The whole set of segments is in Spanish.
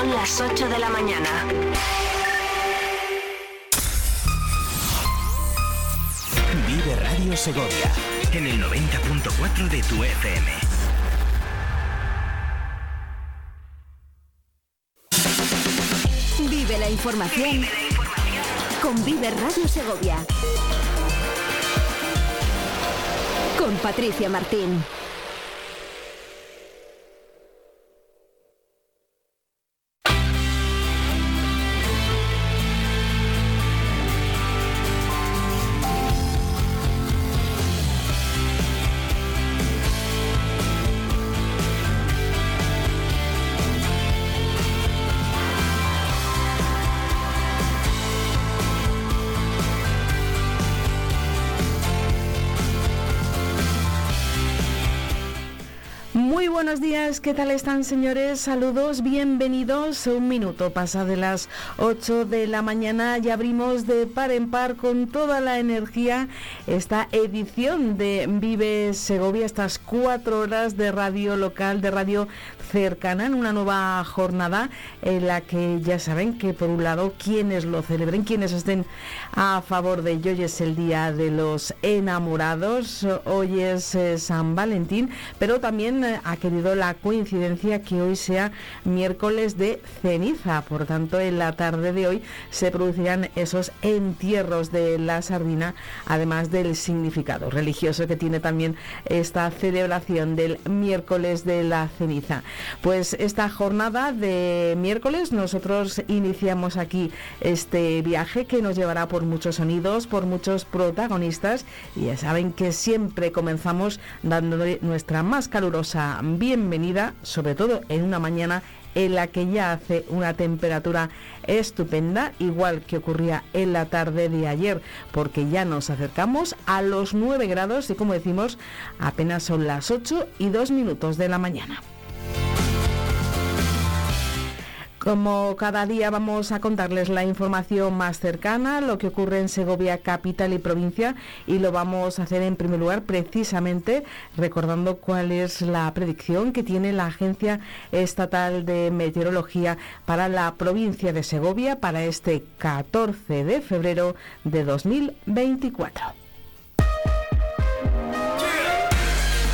Son las 8 de la mañana. Vive Radio Segovia en el 90.4 de tu FM. Vive la información con Vive Radio Segovia. Con Patricia Martín. Buenos días, ¿qué tal están señores? Saludos, bienvenidos. Un minuto pasa de las 8 de la mañana y abrimos de par en par con toda la energía esta edición de Vive Segovia, estas cuatro horas de radio local, de radio cercana en una nueva jornada en la que ya saben que por un lado quienes lo celebren, quienes estén a favor de ello, hoy es el Día de los Enamorados, hoy es eh, San Valentín, pero también eh, ha querido la coincidencia que hoy sea miércoles de ceniza, por tanto en la tarde de hoy se producirán esos entierros de la sardina, además del significado religioso que tiene también esta celebración del miércoles de la ceniza. Pues esta jornada de miércoles nosotros iniciamos aquí este viaje que nos llevará por muchos sonidos, por muchos protagonistas y ya saben que siempre comenzamos dándole nuestra más calurosa bienvenida, sobre todo en una mañana en la que ya hace una temperatura estupenda, igual que ocurría en la tarde de ayer, porque ya nos acercamos a los 9 grados y como decimos, apenas son las 8 y 2 minutos de la mañana. Como cada día vamos a contarles la información más cercana, lo que ocurre en Segovia capital y provincia y lo vamos a hacer en primer lugar precisamente recordando cuál es la predicción que tiene la Agencia Estatal de Meteorología para la provincia de Segovia para este 14 de febrero de 2024.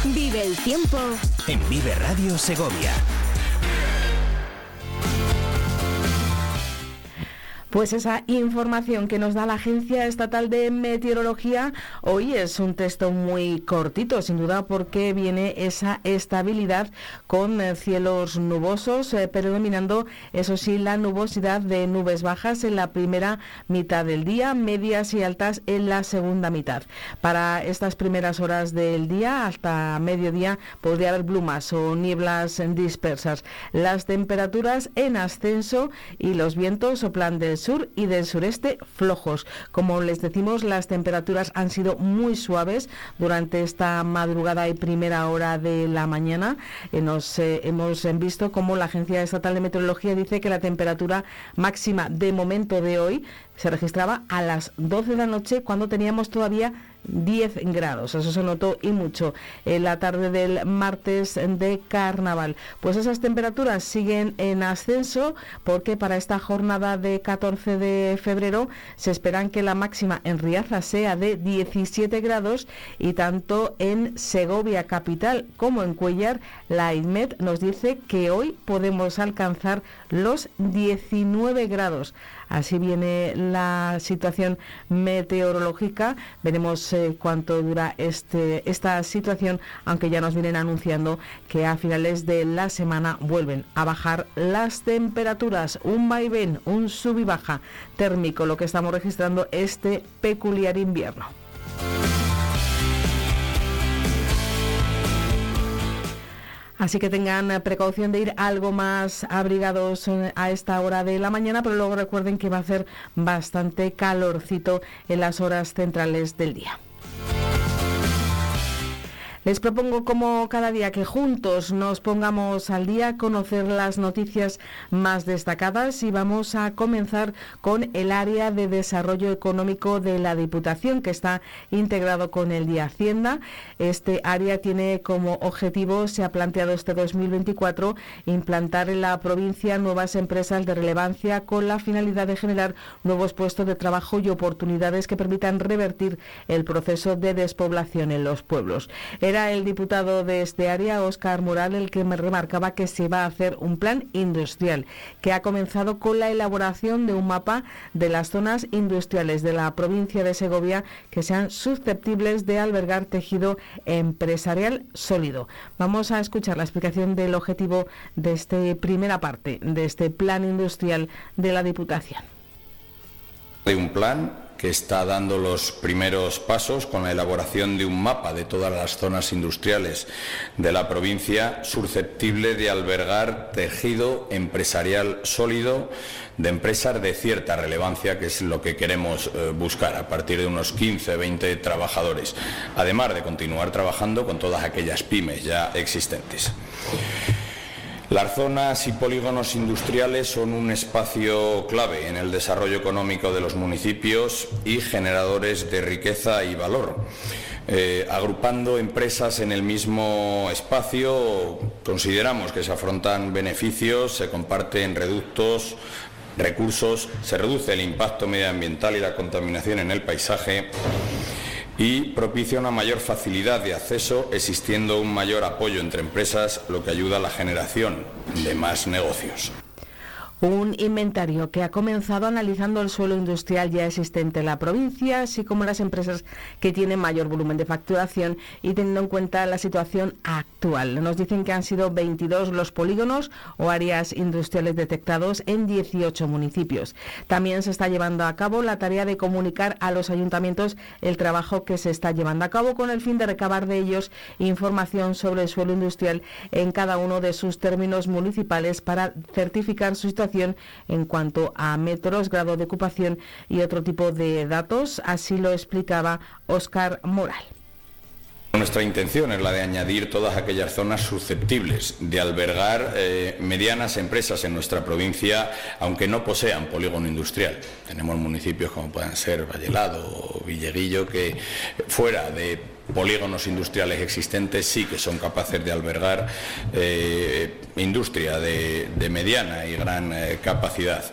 Vive el tiempo en Vive Radio Segovia. Pues esa información que nos da la Agencia Estatal de Meteorología hoy es un texto muy cortito, sin duda, porque viene esa estabilidad con eh, cielos nubosos, eh, predominando, eso sí, la nubosidad de nubes bajas en la primera mitad del día, medias y altas en la segunda mitad. Para estas primeras horas del día, hasta mediodía, podría haber plumas o nieblas dispersas. Las temperaturas en ascenso y los vientos soplan del y del sureste flojos. Como les decimos, las temperaturas han sido muy suaves durante esta madrugada y primera hora de la mañana. Eh, nos eh, hemos visto como la Agencia Estatal de Meteorología dice que la temperatura máxima de momento de hoy se registraba a las 12 de la noche cuando teníamos todavía 10 grados. Eso se notó y mucho en la tarde del martes de carnaval. Pues esas temperaturas siguen en ascenso porque para esta jornada de 14 de febrero se esperan que la máxima en Riaza sea de 17 grados y tanto en Segovia capital como en Cuellar la IMED nos dice que hoy podemos alcanzar los 19 grados. Así viene la situación meteorológica. Veremos eh, cuánto dura este, esta situación, aunque ya nos vienen anunciando que a finales de la semana vuelven a bajar las temperaturas. Un vaivén, un sub y baja térmico, lo que estamos registrando este peculiar invierno. Así que tengan precaución de ir algo más abrigados eh, a esta hora de la mañana, pero luego recuerden que va a hacer bastante calorcito en las horas centrales del día. Les propongo como cada día que juntos nos pongamos al día, conocer las noticias más destacadas y vamos a comenzar con el área de desarrollo económico de la Diputación que está integrado con el de Hacienda. Este área tiene como objetivo, se ha planteado este 2024, implantar en la provincia nuevas empresas de relevancia con la finalidad de generar nuevos puestos de trabajo y oportunidades que permitan revertir el proceso de despoblación en los pueblos. Era el diputado de este área, Óscar Moral, el que me remarcaba que se va a hacer un plan industrial que ha comenzado con la elaboración de un mapa de las zonas industriales de la provincia de Segovia que sean susceptibles de albergar tejido empresarial sólido. Vamos a escuchar la explicación del objetivo de esta primera parte de este plan industrial de la Diputación. De un plan que está dando los primeros pasos con la elaboración de un mapa de todas las zonas industriales de la provincia susceptible de albergar tejido empresarial sólido de empresas de cierta relevancia, que es lo que queremos eh, buscar a partir de unos 15, 20 trabajadores, además de continuar trabajando con todas aquellas pymes ya existentes. Las zonas y polígonos industriales son un espacio clave en el desarrollo económico de los municipios y generadores de riqueza y valor. Eh, agrupando empresas en el mismo espacio, consideramos que se afrontan beneficios, se comparten reductos, recursos, se reduce el impacto medioambiental y la contaminación en el paisaje y propicia una mayor facilidad de acceso existiendo un mayor apoyo entre empresas, lo que ayuda a la generación de más negocios un inventario que ha comenzado analizando el suelo industrial ya existente en la provincia, así como las empresas que tienen mayor volumen de facturación y teniendo en cuenta la situación actual. Nos dicen que han sido 22 los polígonos o áreas industriales detectados en 18 municipios. También se está llevando a cabo la tarea de comunicar a los ayuntamientos el trabajo que se está llevando a cabo con el fin de recabar de ellos información sobre el suelo industrial en cada uno de sus términos municipales para certificar su situación en cuanto a metros, grado de ocupación y otro tipo de datos. Así lo explicaba Óscar Moral. Nuestra intención es la de añadir todas aquellas zonas susceptibles de albergar eh, medianas empresas en nuestra provincia, aunque no posean polígono industrial. Tenemos municipios como pueden ser Vallelado o Villeguillo que fuera de polígonos industriales existentes sí que son capaces de albergar eh, industria de, mediana y gran eh, capacidad.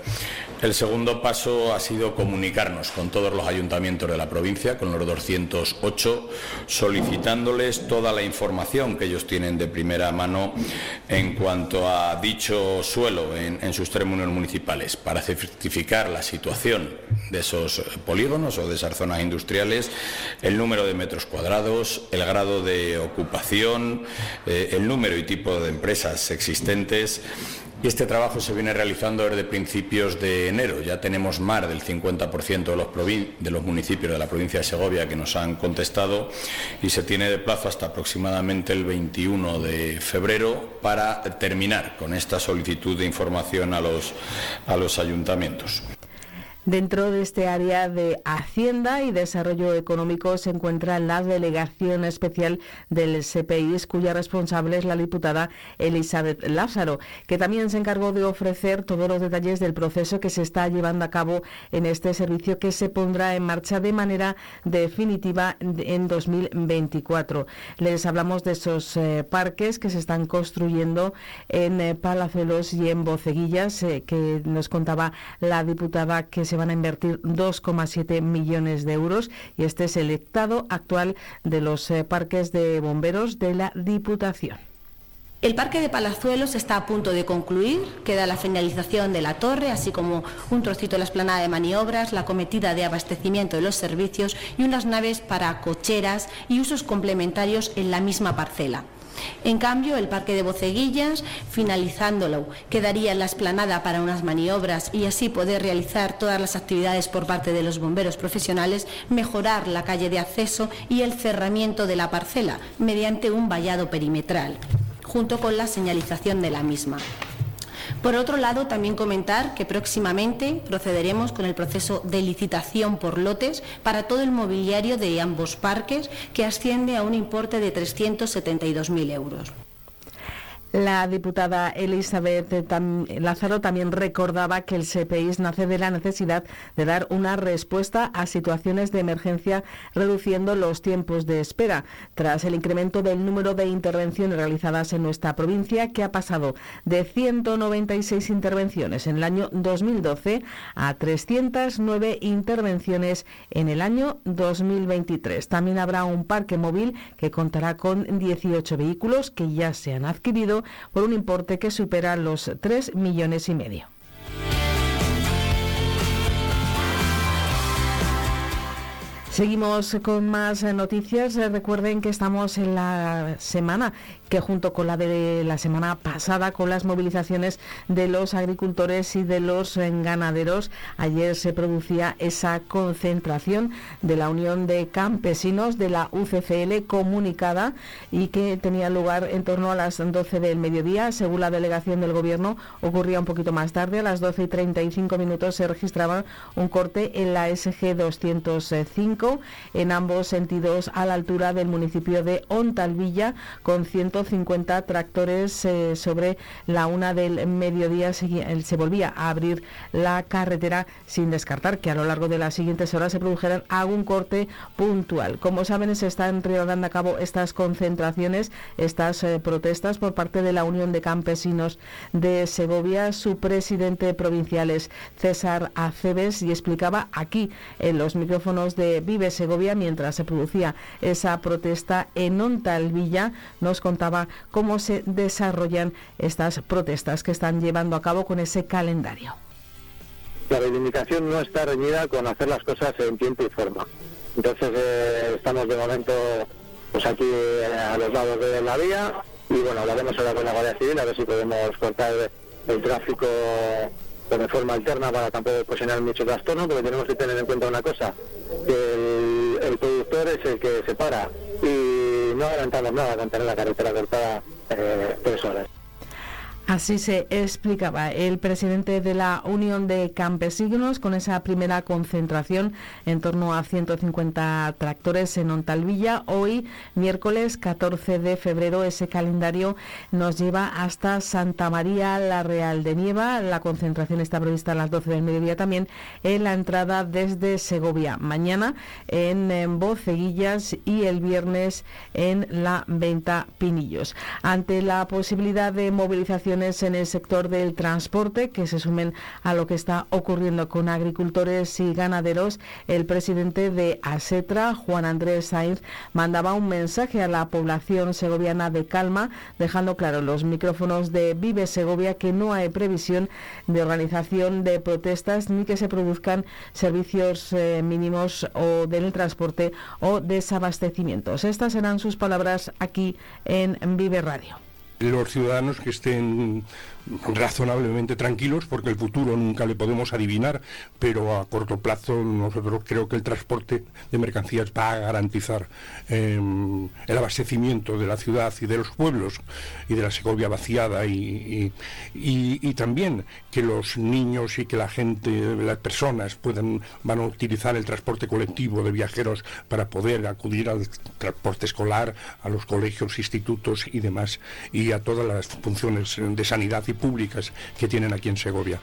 El segundo paso ha sido comunicarnos con todos los ayuntamientos de la provincia, con los 208, solicitándoles toda la información que ellos tienen de primera mano en cuanto a dicho suelo en, sus términos municipales, para certificar la situación de esos polígonos o de esas zonas industriales, el número de metros cuadrados, el grado de ocupación, eh, el número y tipo de empresas existentes y este trabajo se viene realizando desde principios de enero. Ya tenemos más del 50% de los, municipios de la provincia de Segovia que nos han contestado y se tiene de plazo hasta aproximadamente el 21 de febrero para terminar con esta solicitud de información a los ayuntamientos. Dentro de este área de Hacienda y Desarrollo Económico se encuentra la Delegación Especial del CPI, cuya responsable es la diputada Elizabeth Lázaro, que también se encargó de ofrecer todos los detalles del proceso que se está llevando a cabo en este servicio que se pondrá en marcha de manera definitiva en 2024. Les hablamos de esos eh, parques que se están construyendo en eh, Palazuelos y en Boceguillas, eh, que nos contaba la diputada que se se van a invertir 2,7 millones de euros y este es el estado actual de los eh, parques de bomberos de la Diputación. El Parque de Palazuelos está a punto de concluir, queda la finalización de la torre, así como un trocito de la esplanada de maniobras, la cometida de abastecimiento de los servicios y unas naves para cocheras y usos complementarios en la misma parcela. En cambio, el Parque de Boceguillas, finalizándolo, quedaría en la esplanada para unas maniobras y así poder realizar todas las actividades por parte de los bomberos profesionales, mejorar la calle de acceso y el cerramiento de la parcela mediante un vallado perimetral, junto con la señalización de la misma. Por otro lado, también comentar que próximamente procederemos con el proceso de licitación por lotes para todo el mobiliario de ambos parques, que asciende a un importe de 372.000 euros. La diputada Elizabeth Lázaro también recordaba que el SPI nace de la necesidad de dar una respuesta a situaciones de emergencia reduciendo los tiempos de espera, tras el incremento del número de intervenciones realizadas en nuestra provincia, que ha pasado de 196 intervenciones en el año 2012 a 309 intervenciones en el año 2023. También habrá un parque móvil que contará con 18 vehículos que ya se han adquirido por un importe que supera los 3 millones y medio. Seguimos con más noticias. Recuerden que estamos en la semana que junto con la de la semana pasada, con las movilizaciones de los agricultores y de los ganaderos, ayer se producía esa concentración de la Unión de Campesinos de la UCCL comunicada y que tenía lugar en torno a las 12 del mediodía. Según la delegación del Gobierno, ocurría un poquito más tarde, a las 12 y 35 minutos se registraba un corte en la SG 205 en ambos sentidos a la altura del municipio de Ontalvilla con 100 50 tractores eh, sobre la una del mediodía. Se, volvía a abrir la carretera sin descartar que a lo largo de las siguientes horas se produjeran algún corte puntual. Como saben, se están llevando a cabo estas concentraciones, estas eh, protestas por parte de la Unión de Campesinos de Segovia. Su presidente provincial es César Aceves y explicaba aquí en los micrófonos de Vive Segovia mientras se producía esa protesta en Ontalvilla. Nos contaba cómo se desarrollan estas protestas que están llevando a cabo con ese calendario. La reivindicación no está reñida con hacer las cosas en tiempo y forma. Entonces eh, estamos de momento pues aquí eh, a los lados de la vía y bueno, hablaremos ahora con la Guardia Civil a ver si podemos cortar el tráfico de forma alterna para tampoco ocasionar mucho trastorno, porque tenemos que tener en cuenta una cosa, que el, productor es el que se para y no adelantamos nada con tener la carretera cortada eh, tres horas. Así se explicaba el presidente de la Unión de Campesinos con esa primera concentración en torno a 150 tractores en Ontalvilla. Hoy, miércoles 14 de febrero, ese calendario nos lleva hasta Santa María la Real de Nieva. La concentración está prevista a las 12 del mediodía también en la entrada desde Segovia. Mañana en, Boceguillas y el viernes en la Venta Pinillos. Ante la posibilidad de movilización en el sector del transporte que se sumen a lo que está ocurriendo con agricultores y ganaderos, el presidente de ASETRA, Juan Andrés Sainz, mandaba un mensaje a la población segoviana de calma, dejando claro los micrófonos de Vive Segovia que no hay previsión de organización de protestas ni que se produzcan servicios eh, mínimos o del transporte o desabastecimientos. Estas serán sus palabras aquí en Vive Radio los ciudadanos que estén razonablemente tranquilos porque el futuro nunca le podemos adivinar, pero a corto plazo nosotros creo que el transporte de mercancías va a garantizar em, el abastecimiento de la ciudad y de los pueblos y de la Segovia vaciada y, también que los niños y que la gente, las personas puedan, van a utilizar el transporte colectivo de viajeros para poder acudir al transporte escolar, a los colegios, institutos y demás, y a todas las funciones de sanidad y públicas que tienen aquí en Segovia.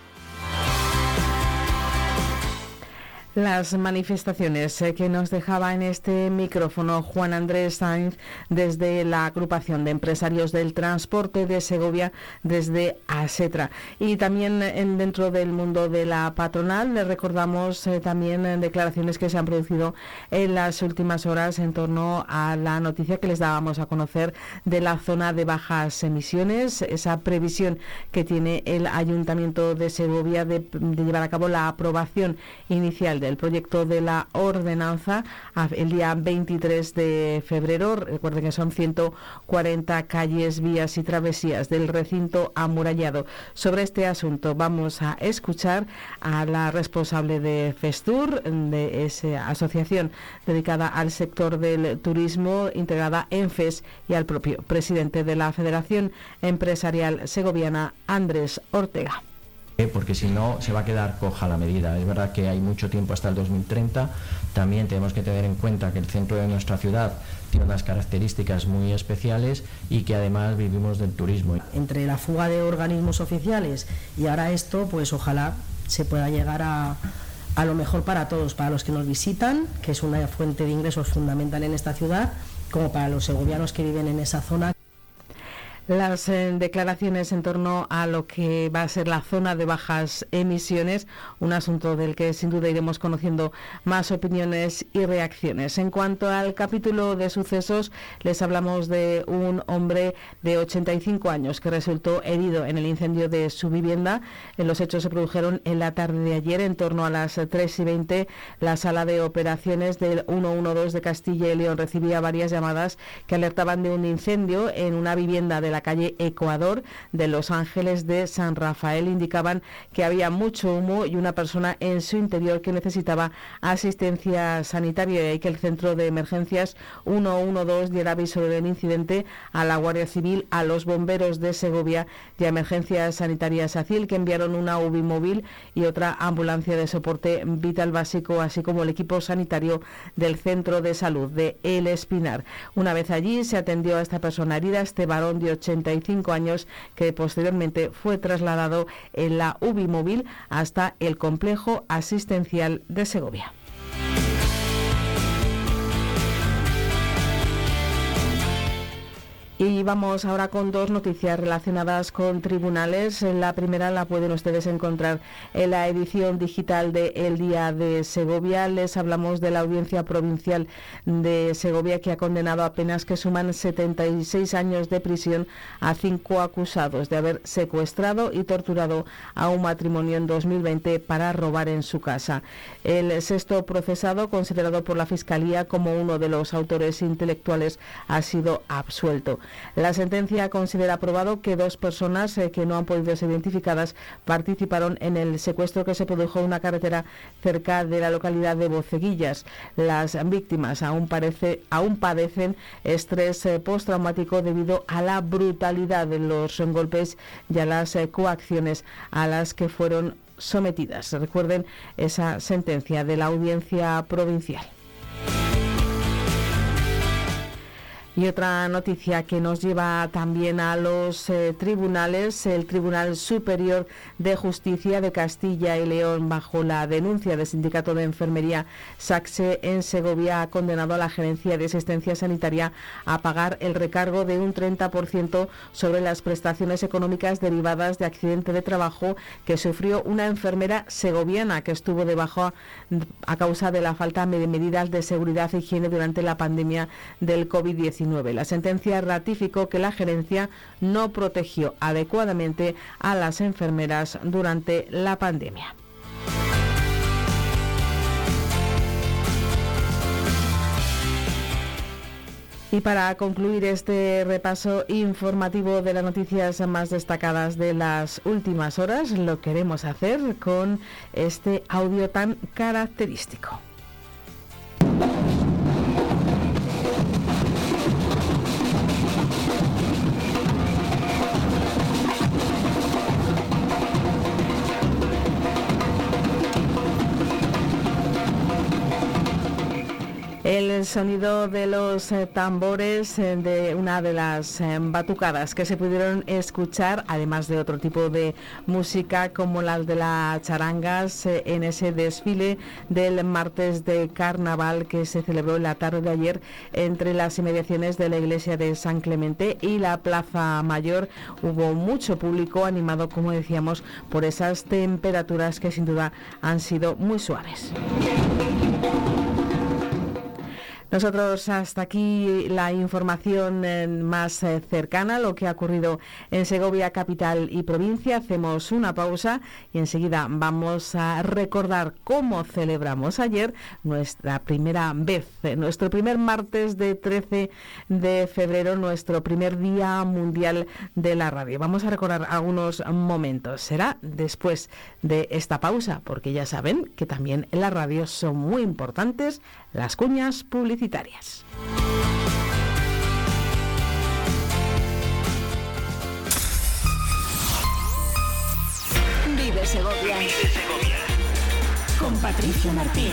Las manifestaciones eh, que nos dejaba en este micrófono Juan Andrés Sainz desde la agrupación de empresarios del transporte de Segovia desde ASETRA. Y también en, dentro del mundo de la patronal le recordamos eh, también declaraciones que se han producido en las últimas horas en torno a la noticia que les dábamos a conocer de la zona de bajas emisiones, esa previsión que tiene el Ayuntamiento de Segovia de, de llevar a cabo la aprobación inicial de el proyecto de la ordenanza el día 23 de febrero. Recuerden que son 140 calles, vías y travesías del recinto amurallado. Sobre este asunto vamos a escuchar a la responsable de FESTUR, de esa asociación dedicada al sector del turismo, integrada en FES, y al propio presidente de la Federación Empresarial Segoviana, Andrés Ortega porque si no se va a quedar coja la medida. Es verdad que hay mucho tiempo hasta el 2030. También tenemos que tener en cuenta que el centro de nuestra ciudad tiene unas características muy especiales y que además vivimos del turismo. Entre la fuga de organismos oficiales y ahora esto, pues ojalá se pueda llegar a, a lo mejor para todos, para los que nos visitan, que es una fuente de ingresos fundamental en esta ciudad, como para los segovianos que viven en esa zona las eh, declaraciones en torno a lo que va a ser la zona de bajas emisiones, un asunto del que sin duda iremos conociendo más opiniones y reacciones. En cuanto al capítulo de sucesos, les hablamos de un hombre de 85 años que resultó herido en el incendio de su vivienda. Los hechos se produjeron en la tarde de ayer, en torno a las 3 y 20. La sala de operaciones del 112 de Castilla y León recibía varias llamadas que alertaban de un incendio en una vivienda de la calle Ecuador de Los Ángeles de San Rafael. Indicaban que había mucho humo y una persona en su interior que necesitaba asistencia sanitaria. Y que el centro de emergencias 112 diera aviso del incidente a la Guardia Civil, a los bomberos de Segovia y a Emergencias Sanitarias. ACIL que enviaron una UBI móvil y otra ambulancia de soporte vital básico, así como el equipo sanitario del centro de salud de El Espinar. Una vez allí se atendió a esta persona herida, este varón de 85 años, que posteriormente fue trasladado en la UBI móvil hasta el complejo asistencial de Segovia. Y vamos ahora con dos noticias relacionadas con tribunales. La primera la pueden ustedes encontrar en la edición digital de El Día de Segovia. Les hablamos de la Audiencia Provincial de Segovia que ha condenado a penas que suman 76 años de prisión a cinco acusados de haber secuestrado y torturado a un matrimonio en 2020 para robar en su casa. El sexto procesado, considerado por la Fiscalía como uno de los autores intelectuales, ha sido absuelto. La sentencia considera aprobado que dos personas eh, que no han podido ser identificadas participaron en el secuestro que se produjo en una carretera cerca de la localidad de Boceguillas. Las víctimas aún, parece, aún padecen estrés eh, postraumático debido a la brutalidad de los golpes y a las eh, coacciones a las que fueron sometidas. Recuerden esa sentencia de la audiencia provincial. Y otra noticia que nos lleva también a los eh, tribunales, el Tribunal Superior de Justicia de Castilla y León, bajo la denuncia del Sindicato de Enfermería Saxe en Segovia, ha condenado a la Gerencia de Asistencia Sanitaria a pagar el recargo de un 30% sobre las prestaciones económicas derivadas de accidente de trabajo que sufrió una enfermera segoviana que estuvo debajo a causa de la falta de medidas de seguridad e higiene durante la pandemia del COVID-19. La sentencia ratificó que la gerencia no protegió adecuadamente a las enfermeras durante la pandemia. Y para concluir este repaso informativo de las noticias más destacadas de las últimas horas, lo queremos hacer con este audio tan característico. El sonido de los eh, tambores eh, de una de las eh, batucadas que se pudieron escuchar, además de otro tipo de música como las de las charangas en ese desfile del martes de carnaval que se celebró la tarde de ayer entre las inmediaciones de la iglesia de San Clemente y la Plaza Mayor. Hubo mucho público animado, como decíamos, por esas temperaturas que sin duda han sido muy suaves. Nosotros hasta aquí la información eh, más eh, cercana, lo que ha ocurrido en Segovia, capital y provincia. Hacemos una pausa y enseguida vamos a recordar cómo celebramos ayer nuestra primera vez, eh, nuestro primer martes de 13 de febrero, nuestro primer día mundial de la radio. Vamos a recordar algunos momentos. Será después de esta pausa, porque ya saben que también en la radio son muy importantes las cuñas publicitarias. Vive Segovia. Vive Segovia. Con Patricia Martín.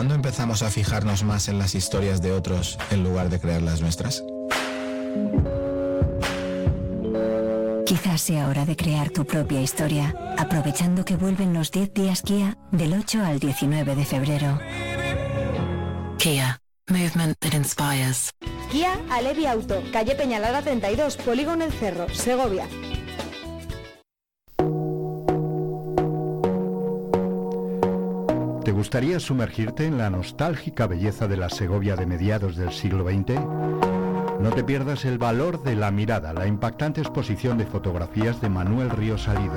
¿Cuándo empezamos a fijarnos más en las historias de otros en lugar de crear las nuestras? Quizás sea hora de crear tu propia historia, aprovechando que vuelven los 10 días Kia del 8 al 19 de febrero. Kia, movement that inspires. Kia Alevi Auto, calle Peñalada 32, Polígono El Cerro, Segovia. Gustaría sumergirte en la nostálgica belleza de la Segovia de mediados del siglo XX? No te pierdas el valor de la mirada, la impactante exposición de fotografías de Manuel Río Salido.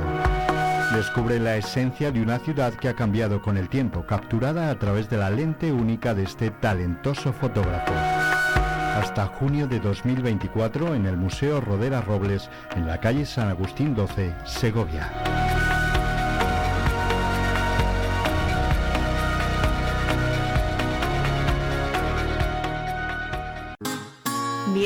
Descubre la esencia de una ciudad que ha cambiado con el tiempo, capturada a través de la lente única de este talentoso fotógrafo. Hasta junio de 2024 en el Museo Rodera Robles, en la calle San Agustín 12, Segovia.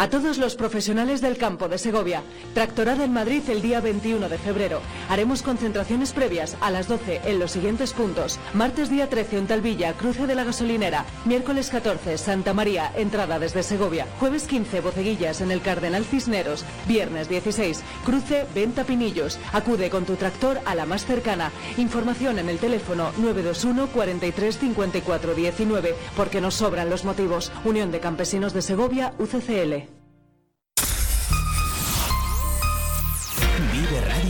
A todos los profesionales del campo de Segovia, Tractorada en Madrid el día 21 de febrero. Haremos concentraciones previas a las 12 en los siguientes puntos. Martes día 13 en Talvilla, cruce de la gasolinera. Miércoles 14 Santa María, entrada desde Segovia. Jueves 15 Boceguillas en el Cardenal Cisneros. Viernes 16 cruce Venta Pinillos. Acude con tu tractor a la más cercana. Información en el teléfono 921 43 54 19 porque nos sobran los motivos. Unión de Campesinos de Segovia, UCCL.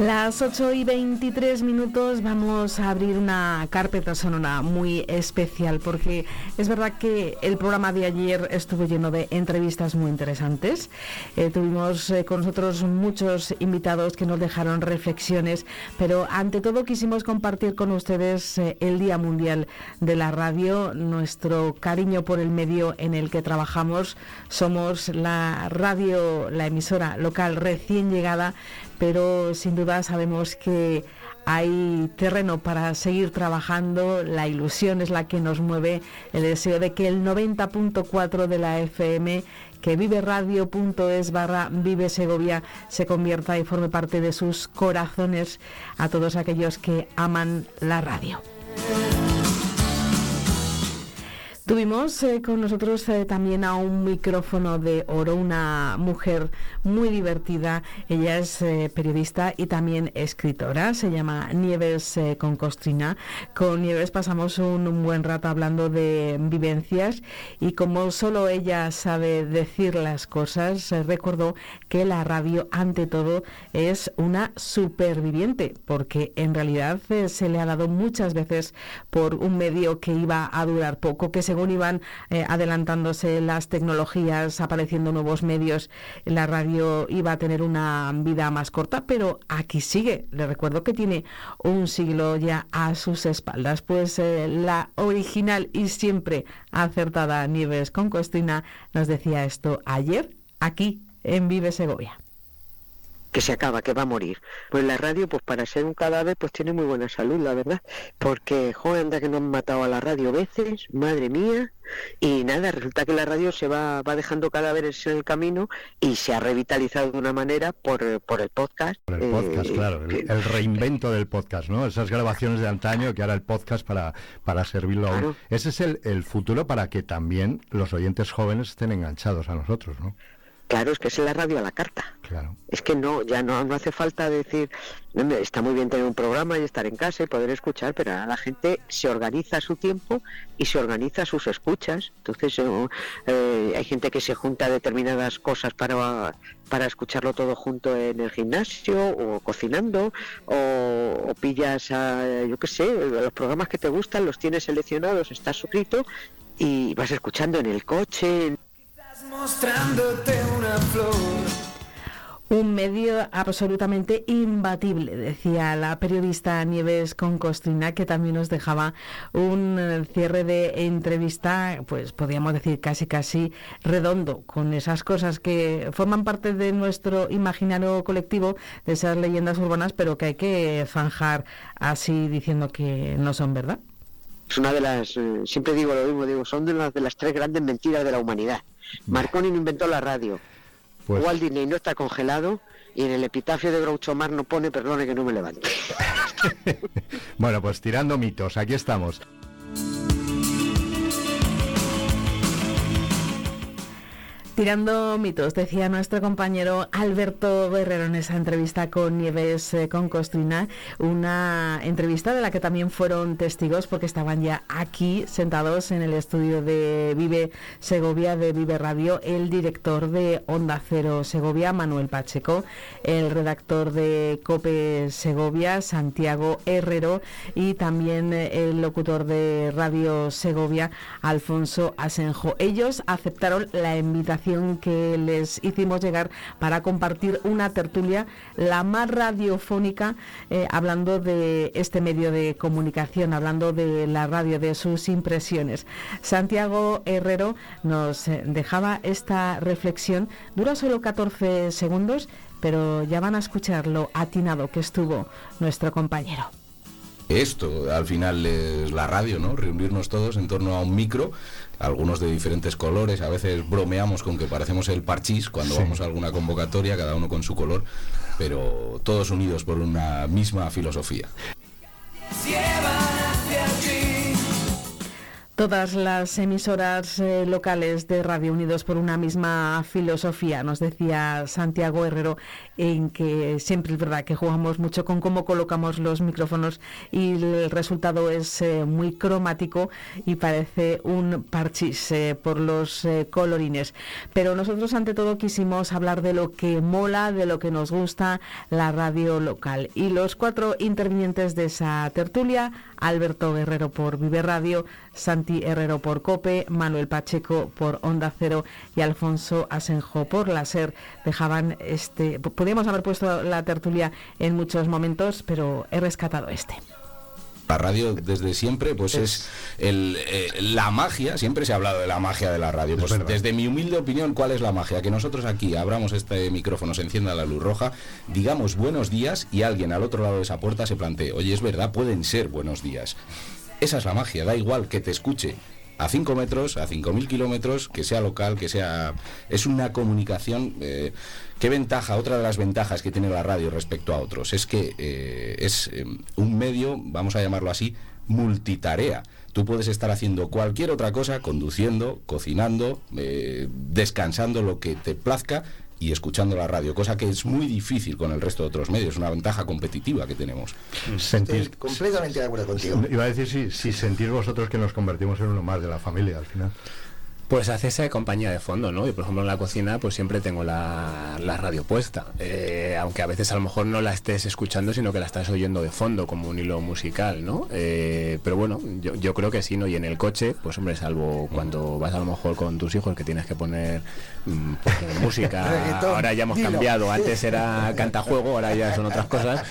Las 8 y 23 minutos vamos a abrir una carpeta sonora muy especial porque es verdad que el programa de ayer estuvo lleno de entrevistas muy interesantes. Eh, tuvimos eh, con nosotros muchos invitados que nos dejaron reflexiones, pero ante todo quisimos compartir con ustedes eh, el Día Mundial de la Radio, nuestro cariño por el medio en el que trabajamos. Somos la radio, la emisora local recién llegada, pero sin duda sabemos que hay terreno para seguir trabajando, la ilusión es la que nos mueve, el deseo de que el 90.4 de la FM que viveradio.es barra Vive Segovia se convierta y forme parte de sus corazones a todos aquellos que aman la radio. Tuvimos eh, con nosotros eh, también a un micrófono de oro, una mujer muy divertida. Ella es eh, periodista y también escritora. Se llama Nieves Concostrina. Con Nieves pasamos un, buen rato hablando de vivencias y como solo ella sabe decir las cosas, recordó que la radio ante todo es una superviviente porque en realidad se le ha dado muchas veces por un medio que iba a durar poco, que según según iban eh, adelantándose las tecnologías, apareciendo nuevos medios, la radio iba a tener una vida más corta, pero aquí sigue. Le recuerdo que tiene un siglo ya a sus espaldas. Pues eh, la original y siempre acertada Nieves con Costina nos decía esto ayer aquí en Vive Segovia que se acaba, que va a morir. Pues la radio, pues para ser un cadáver, pues tiene muy buena salud, la verdad. Porque, joder, anda que nos han matado a la radio veces, madre mía. Y nada, resulta que la radio se va, va dejando cadáveres en el camino y se ha revitalizado de una manera por, por el podcast. Por el podcast, eh, claro. El, reinvento del podcast, ¿no? Esas grabaciones de antaño que ahora el podcast para, para servirlo Ese es el, el futuro para que también los oyentes jóvenes estén enganchados a nosotros, ¿no? Claro, es que es la radio a la carta. Claro. Es que no, ya no, no hace falta decir, está muy bien tener un programa y estar en casa y poder escuchar, pero ahora la gente se organiza su tiempo y se organiza sus escuchas. Entonces eh, eh, hay gente que se junta determinadas cosas para, para escucharlo todo junto en el gimnasio o cocinando o, pillas, yo qué sé, los programas que te gustan, los tienes seleccionados, estás suscrito y vas escuchando en el coche mostrándote una flor. Un medio absolutamente imbatible, decía la periodista Nieves Concostrina, que también nos dejaba un eh, cierre de entrevista, pues podríamos decir casi casi redondo, con esas cosas que forman parte de nuestro imaginario colectivo, de esas leyendas urbanas, pero que hay que zanjar así diciendo que no son verdad. Es una de las, eh, siempre digo lo mismo, digo, son de las, de las tres grandes mentiras de la humanidad. Marconi no inventó la radio. Pues... Walt Disney no está congelado y en el epitafio de Groucho Mar no pone perdone que no me levante. bueno, pues tirando mitos, aquí estamos. Tirando mitos, decía nuestro compañero Alberto Guerrero en esa entrevista con Nieves eh, con Costrina, una entrevista de la que también fueron testigos porque estaban ya aquí sentados en el estudio de Vive Segovia, de Vive Radio, el director de Onda Cero Segovia, Manuel Pacheco, el redactor de Cope Segovia, Santiago Herrero, y también eh, el locutor de Radio Segovia, Alfonso Asenjo. Ellos aceptaron la invitación que les hicimos llegar para compartir una tertulia, la más radiofónica, eh, hablando de este medio de comunicación, hablando de la radio, de sus impresiones. Santiago Herrero nos eh, dejaba esta reflexión, dura solo 14 segundos, pero ya van a escuchar lo atinado que estuvo nuestro compañero esto al final es la radio, ¿no? Reunirnos todos en torno a un micro, algunos de diferentes colores, a veces bromeamos con que parecemos el parchís cuando vamos a alguna convocatoria, cada uno con su color, pero todos unidos por una misma filosofía. Todas las emisoras eh, locales de Radio Unidos por una misma filosofía, nos decía Santiago Herrero, en que siempre es verdad que jugamos mucho con cómo colocamos los micrófonos y el resultado es eh, muy cromático y parece un parchís eh, por los colorines. Pero nosotros ante todo quisimos hablar de lo que mola, de lo que nos gusta la radio local. Y los cuatro intervinientes de esa tertulia, Alberto Guerrero por Vive Radio, Santi Herrero por COPE, Manuel Pacheco por Onda Cero y Alfonso Asenjo por la SER. Dejaban este. Podríamos haber puesto la tertulia en muchos momentos, pero he rescatado este. La radio desde siempre pues es, el, eh, la magia, siempre se ha hablado de la magia de la radio. Pues desde mi humilde opinión, ¿cuál es la magia? Que nosotros aquí abramos este micrófono, se encienda la luz roja, digamos buenos días y alguien al otro lado de esa puerta se plantee, oye, es verdad, pueden ser buenos días. Esa es la magia, da igual que te escuche a 5 metros, a 5.000 kilómetros, que sea local, que sea... Es una comunicación... Eh, ¿Qué ventaja? Otra de las ventajas que tiene la radio respecto a otros es que eh, es eh, un medio, vamos a llamarlo así, multitarea. Tú puedes estar haciendo cualquier otra cosa, conduciendo, cocinando, descansando, lo que te plazca, y escuchando la radio, cosa que es muy difícil con el resto de otros medios, una ventaja competitiva que tenemos. Sentir, completamente de acuerdo contigo. Iba a decir si, si sentir vosotros que nos convertimos en uno más de la familia al final. Pues hace esa compañía de fondo, ¿no? Y por ejemplo en la cocina pues siempre tengo la, radio puesta, eh, aunque a veces a lo mejor no la estés escuchando, sino que la estás oyendo de fondo como un hilo musical, ¿no? Eh, pero bueno, yo, creo que sí, ¿no? Y en el coche, pues hombre, salvo cuando vas a lo mejor con tus hijos que tienes que poner mm, música, ahora ya hemos cambiado, antes era cantajuego, ahora ya son otras cosas,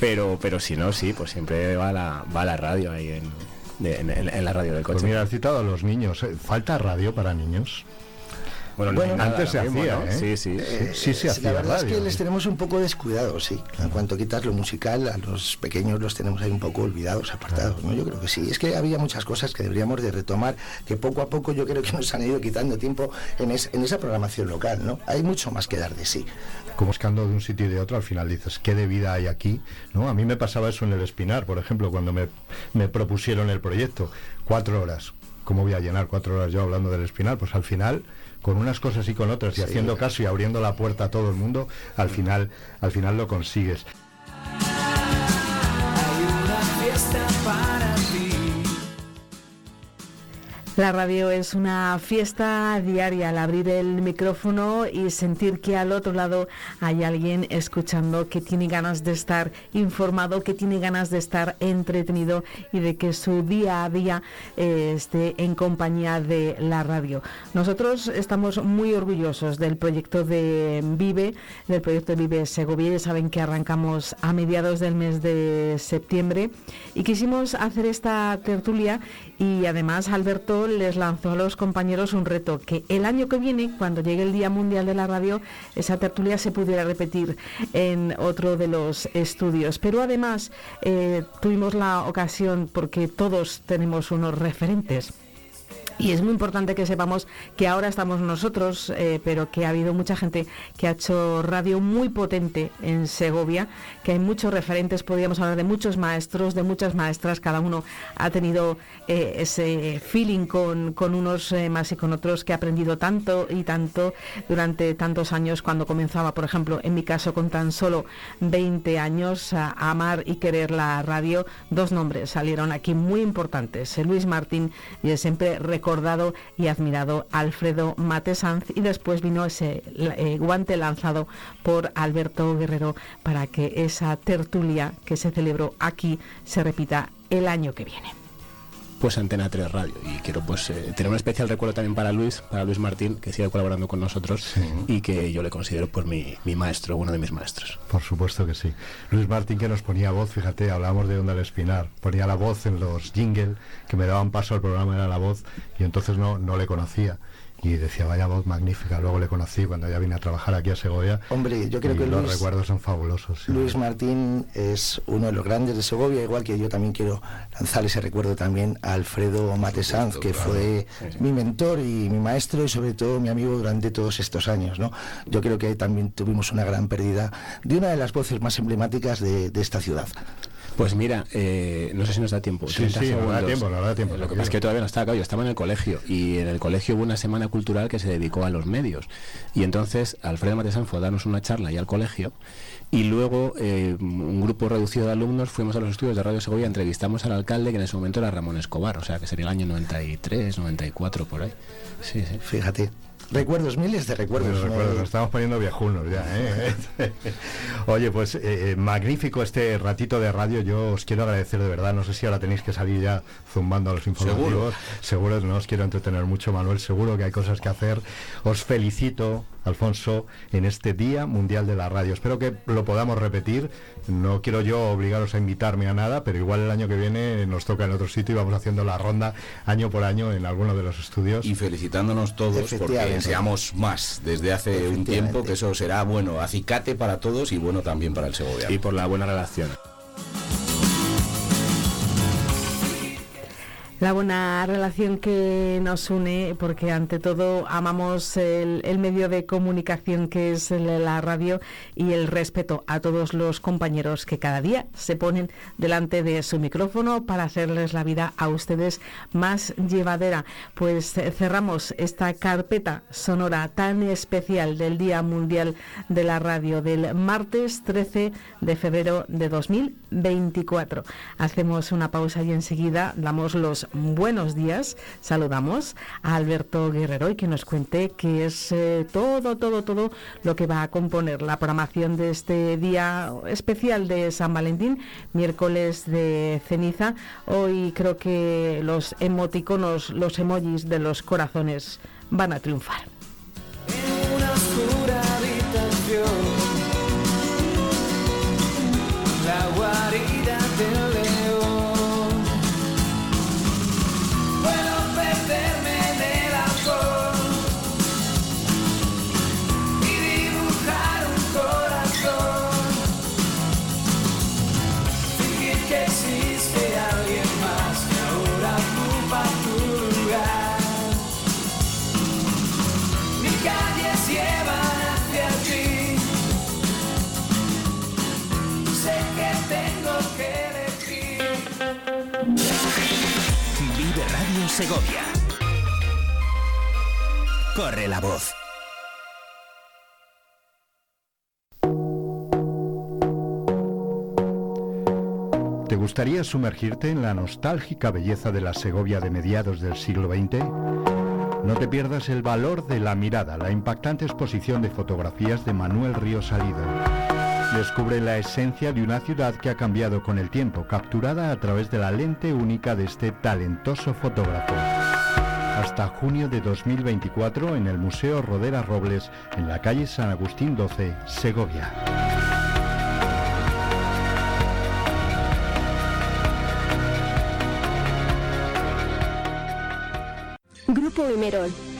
pero, pero si no, sí, pues siempre va la, va la radio ahí en en, la radio del coche. Pues mira, has citado a los niños. ¿eh? ¿Falta radio para niños? Bueno, antes se hacía, ¿eh? Sí, sí. Eh, sí, sí, la verdad es que les tenemos un poco descuidados, sí. En cuanto quitas lo musical, a los pequeños los tenemos ahí un poco olvidados, apartados, ¿no? Yo creo que sí. Es que había muchas cosas que deberíamos de retomar, que poco a poco yo creo que nos han ido quitando tiempo en, en esa programación local, ¿no? Hay mucho más que dar de sí. Como buscando de un sitio y de otro, al final dices, ¿qué de vida hay aquí? ¿No? A mí me pasaba eso en el Espinar, por ejemplo, cuando me, me propusieron el proyecto. Cuatro horas. ¿Cómo voy a llenar cuatro horas yo hablando del Espinar? Pues al final con unas cosas y con otras y haciendo caso y abriendo la puerta a todo el mundo, al final, al final lo consigues. La radio es una fiesta diaria al abrir el micrófono y sentir que al otro lado hay alguien escuchando que tiene ganas de estar informado, que tiene ganas de estar entretenido y de que su día a día eh, esté en compañía de la radio. Nosotros estamos muy orgullosos del proyecto de Vive, del proyecto de Vive Segovia. Ya saben que arrancamos a mediados del mes de septiembre y quisimos hacer esta tertulia y además Alberto les lanzó a los compañeros un reto, que el año que viene, cuando llegue el Día Mundial de la Radio, esa tertulia se pudiera repetir en otro de los estudios. Pero además eh, tuvimos la ocasión, porque todos tenemos unos referentes, y es muy importante que sepamos que ahora estamos nosotros, eh, pero que ha habido mucha gente que ha hecho radio muy potente en Segovia, que hay muchos referentes, podríamos hablar de muchos maestros, de muchas maestras, cada uno ha tenido eh, ese feeling con, unos eh, más y con otros, que ha aprendido tanto y tanto durante tantos años, cuando comenzaba, por ejemplo, en mi caso, con tan solo 20 años, a amar y querer la radio, dos nombres salieron aquí muy importantes, Luis Martín y el siempre recordado recordado y admirado Alfredo Matesanz y después vino ese eh, guante lanzado por Alberto Guerrero para que esa tertulia que se celebró aquí se repita el año que viene pues Antena 3 Radio. Y quiero pues eh, tener un especial recuerdo también para Luis, para Luis Martín, que sigue colaborando con nosotros y que yo le considero pues mi, mi, maestro, uno de mis maestros. Por supuesto que sí. Luis Martín que nos ponía voz, fíjate, hablábamos de Onda al Espinar, ponía la voz en los jingle que me daban paso al programa, era la voz, y entonces no, no le conocía y decía, vaya voz magnífica. Luego le conocí cuando ya vine a trabajar aquí a Segovia. Hombre, yo creo que los recuerdos son fabulosos. Luis Martín es uno de los grandes de Segovia, igual que yo también quiero lanzar ese recuerdo también a Alfredo Matesanz, que fue mi mentor y mi maestro y sobre todo mi amigo durante todos estos años. ¿no? Yo creo que también tuvimos una gran pérdida de una de las voces más emblemáticas de, de esta ciudad. Pues mira, eh, no sé si nos da tiempo. Sí, sí, no da tiempo, no da tiempo. Lo que pasa es que todavía no está acá. Yo estaba en el colegio y en el colegio hubo una semana cultural que se dedicó a los medios. Y entonces Alfredo Matesán fue a darnos una charla ahí al colegio y luego eh, un grupo reducido de alumnos fuimos a los estudios de Radio Segovia, entrevistamos al alcalde que en ese momento era Ramón Escobar, o sea que sería el año 93, 94 por ahí. Sí, sí. Fíjate. Recuerdos, miles de recuerdos. Bueno, recuerdos, nos estamos poniendo viejunos ya. ¿eh? Oye, pues eh, magnífico este ratito de radio. Yo os quiero agradecer de verdad. No sé si ahora tenéis que salir ya zumbando a los informativos. Seguro, no os quiero entretener mucho, Manuel. Seguro que hay cosas que hacer. Os felicito Alfonso, en este Día Mundial de la Radio. Espero que lo podamos repetir. No quiero yo obligaros a invitarme a nada, pero igual el año que viene nos toca en otro sitio y vamos haciendo la ronda año por año en alguno de los estudios. Y felicitándonos todos porque seamos más desde hace un tiempo, que eso será bueno, acicate para todos y bueno también para el Segovia. Y por la buena relación. La buena relación que nos une, porque ante todo amamos el, medio de comunicación que es la radio y el respeto a todos los compañeros que cada día se ponen delante de su micrófono para hacerles la vida a ustedes más llevadera. Pues cerramos esta carpeta sonora tan especial del Día Mundial de la Radio del martes 13 de febrero de 2024. Hacemos una pausa y enseguida damos los buenos días. Saludamos a Alberto Guerrero y que nos cuente qué es eh, todo, todo, todo lo que va a componer la programación de este día especial de San Valentín, miércoles de ceniza. Hoy creo que los emoticonos, los emojis de los corazones van a triunfar. Segovia. Corre la voz. ¿Te gustaría sumergirte en la nostálgica belleza de la Segovia de mediados del siglo XX? No te pierdas el valor de la mirada, la impactante exposición de fotografías de Manuel Río Salido. Descubre la esencia de una ciudad que ha cambiado con el tiempo, capturada a través de la lente única de este talentoso fotógrafo. Hasta junio de 2024 en el Museo Rodera Robles, en la calle San Agustín 12, Segovia. Grupo Imerol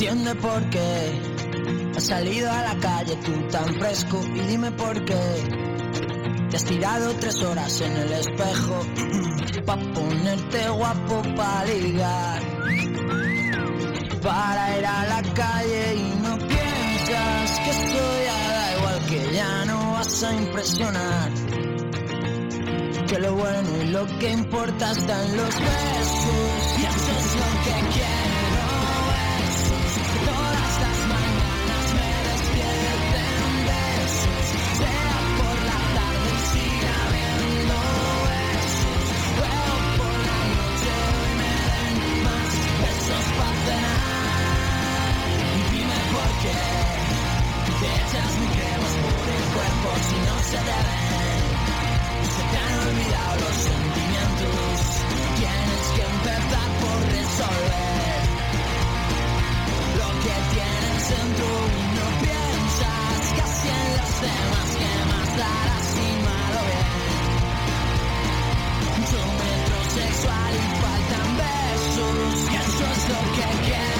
Entiende por qué has salido a la calle tú tan fresco y dime por qué te has tirado tres horas en el espejo pa ponerte guapo para ligar para ir a la calle y no piensas que esto ya da igual que ya no vas a impresionar que lo bueno y lo que importa están los besos y eso es lo que quieres se te se te han olvidado los sentimientos. Tienes que empezar por resolver lo que tienes en dentro. No piensas casi en los demás, que más darás si malo bien. Tu metrosexual y faltan besos, y eso es lo que quieres.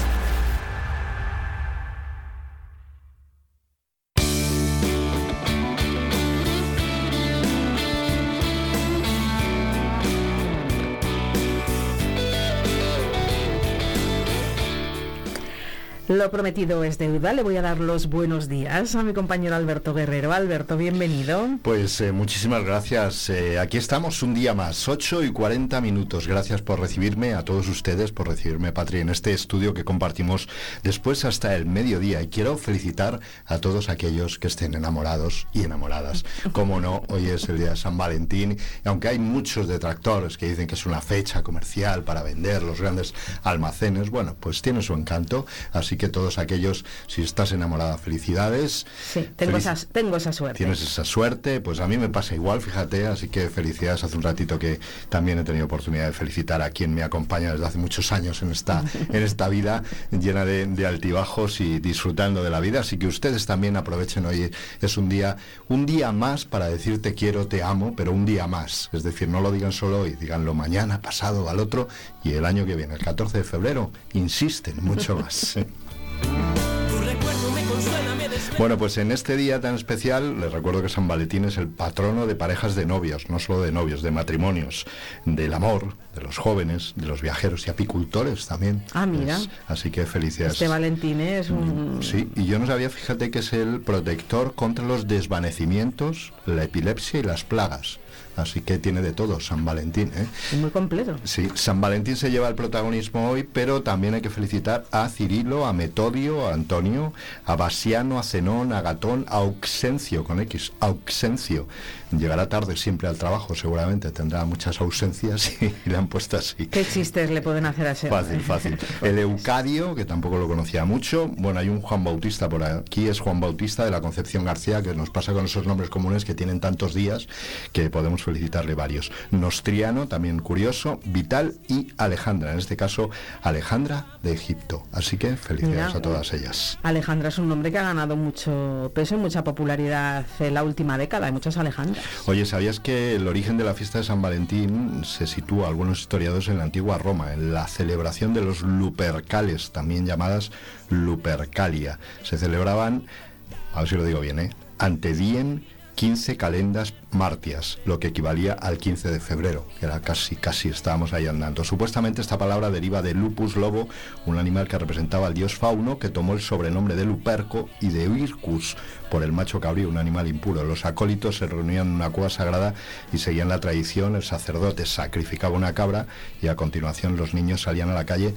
Lo prometido es deuda. Le voy a dar los buenos días a mi compañero Alberto Guerrero. Alberto, bienvenido. Pues eh, muchísimas gracias. Eh, aquí estamos un día más, 8 y 40 minutos. Gracias por recibirme, a todos ustedes por recibirme, Patri, en este estudio que compartimos después hasta el mediodía. Y quiero felicitar a todos aquellos que estén enamorados y enamoradas. Como no, hoy es el día de San Valentín. Y aunque hay muchos detractores que dicen que es una fecha comercial para vender los grandes almacenes, bueno, pues tiene su encanto. Así que todos aquellos, si estás enamorada, felicidades. Sí, tengo, esa, tengo esa suerte. Tienes esa suerte, pues a mí me pasa igual, fíjate, así que felicidades. Hace un ratito que también he tenido oportunidad de felicitar a quien me acompaña desde hace muchos años en esta, en esta vida llena de, de altibajos y disfrutando de la vida. Así que ustedes también aprovechen hoy, es un día, un día más para decir te quiero, te amo, pero un día más. Es decir, no lo digan solo hoy, díganlo mañana, pasado, al otro y el año que viene, el 14 de febrero, insisten mucho más. Bueno, pues en este día tan especial les recuerdo que San Valentín es el patrono de parejas de novios, no solo de novios, de matrimonios, del amor, de los jóvenes, de los viajeros y apicultores también. Ah, mira. así que felicidades. Este Valentín es un... Mm, sí, y yo no sabía, fíjate que es el protector contra los desvanecimientos, la epilepsia y las plagas. Así que tiene de todo San Valentín. ¿eh? Muy completo. Sí, San Valentín se lleva el protagonismo hoy, pero también hay que felicitar a Cirilo, a Metodio, a Antonio, a Basiano, a Zenón, a Gatón, a Auxencio, con X, Auxencio. Llegará tarde siempre al trabajo, seguramente tendrá muchas ausencias y, le han puesto así. ¿Qué chistes le pueden hacer a ese? Fácil, fácil. El Eucadio, que tampoco lo conocía mucho. Bueno, hay un Juan Bautista por aquí, es Juan Bautista de la Concepción García, que nos pasa con esos nombres comunes que tienen tantos días que podemos felicitarle varios. Nostriano, también curioso, Vital y Alejandra, en este caso Alejandra de Egipto. Así que felicidades a todas ellas. Alejandra es un nombre que ha ganado mucho peso y mucha popularidad en la última década. Hay muchas Alejandras. Oye, ¿sabías que el origen de la fiesta de San Valentín se sitúa, algunos historiadores, en la antigua Roma, en la celebración de los Lupercales, también llamadas Lupercalia? Se celebraban, a ver si lo digo bien, ¿eh? Ante dien 15 calendas martias, lo que equivalía al 15 de febrero, que era casi, casi estábamos ahí andando. Supuestamente esta palabra deriva de lupus lobo, un animal que representaba al dios fauno, que tomó el sobrenombre de luperco, y de uircus, por el macho cabrío, un animal impuro. Los acólitos se reunían en una cueva sagrada y seguían la tradición, el sacerdote sacrificaba una cabra y a continuación los niños salían a la calle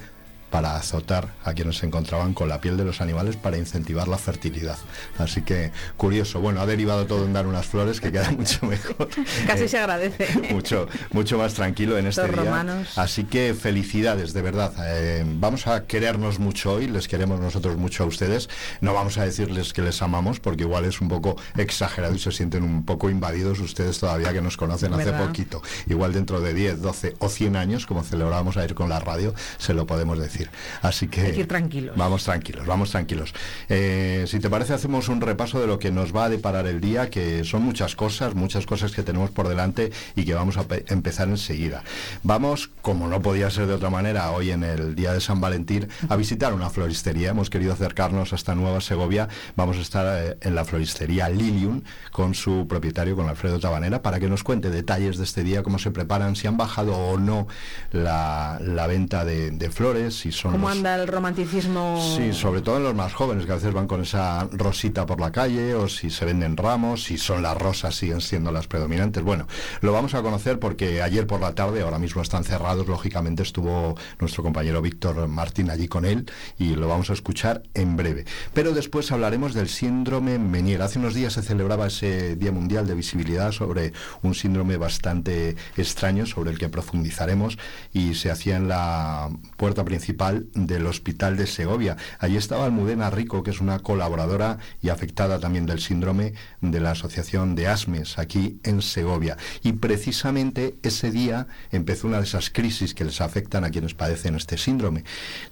para azotar a quienes se encontraban con la piel de los animales para incentivar la fertilidad. Así que curioso, bueno, ha derivado todo en dar unas flores que queda mucho mejor. Casi se agradece. mucho, mucho más tranquilo en este Los día. romanos. Así que felicidades, de verdad. Eh, vamos a querernos mucho hoy, les queremos nosotros mucho a ustedes. No vamos a decirles que les amamos, porque igual es un poco exagerado y se sienten un poco invadidos ustedes todavía que nos conocen hace poquito. Igual dentro de 10, 12 o 100 años, como celebramos ayer con la radio, se lo podemos decir. Así que... Hay que ir tranquilos. Vamos tranquilos, vamos tranquilos. Eh, si te parece, hacemos un repaso de lo que nos va a deparar el día, que son muchas cosas, muchas cosas que tenemos por delante y que vamos a pe- empezar enseguida. Vamos, como no podía ser de otra manera, hoy en el día de San Valentín, a visitar una floristería. Hemos querido acercarnos hasta Nueva Segovia. Vamos a estar eh, en la floristería Lilium con su propietario, con Alfredo Tabanera, para que nos cuente detalles de este día, cómo se preparan, si han bajado o no la, la venta de, de flores, si son ¿Cómo los- anda el romanticismo? Sí, sobre todo en los más jóvenes, que a veces van con esa rosita por la calle, o si se venden ramos, si son las rosas, siguen siendo las predominantes. Bueno, lo vamos a conocer porque ayer por la tarde, ahora mismo están cerrados, lógicamente estuvo nuestro compañero Víctor Martín allí con él y lo vamos a escuchar en breve. Pero después hablaremos del síndrome Menier. Hace unos días se celebraba ese Día Mundial de Visibilidad sobre un síndrome bastante extraño sobre el que profundizaremos y se hacía en la puerta principal del Hospital de Segovia. Allí estaba Almudena Rico, que es una colaboradora y afectada también del síndrome de la Asociación de Asmes, aquí en Segovia. Y precisamente ese día empezó una de esas crisis que les afectan a quienes padecen este síndrome.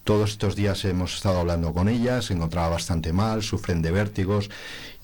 Todos estos días hemos estado hablando con ella, se encontraba bastante mal, sufren de vértigos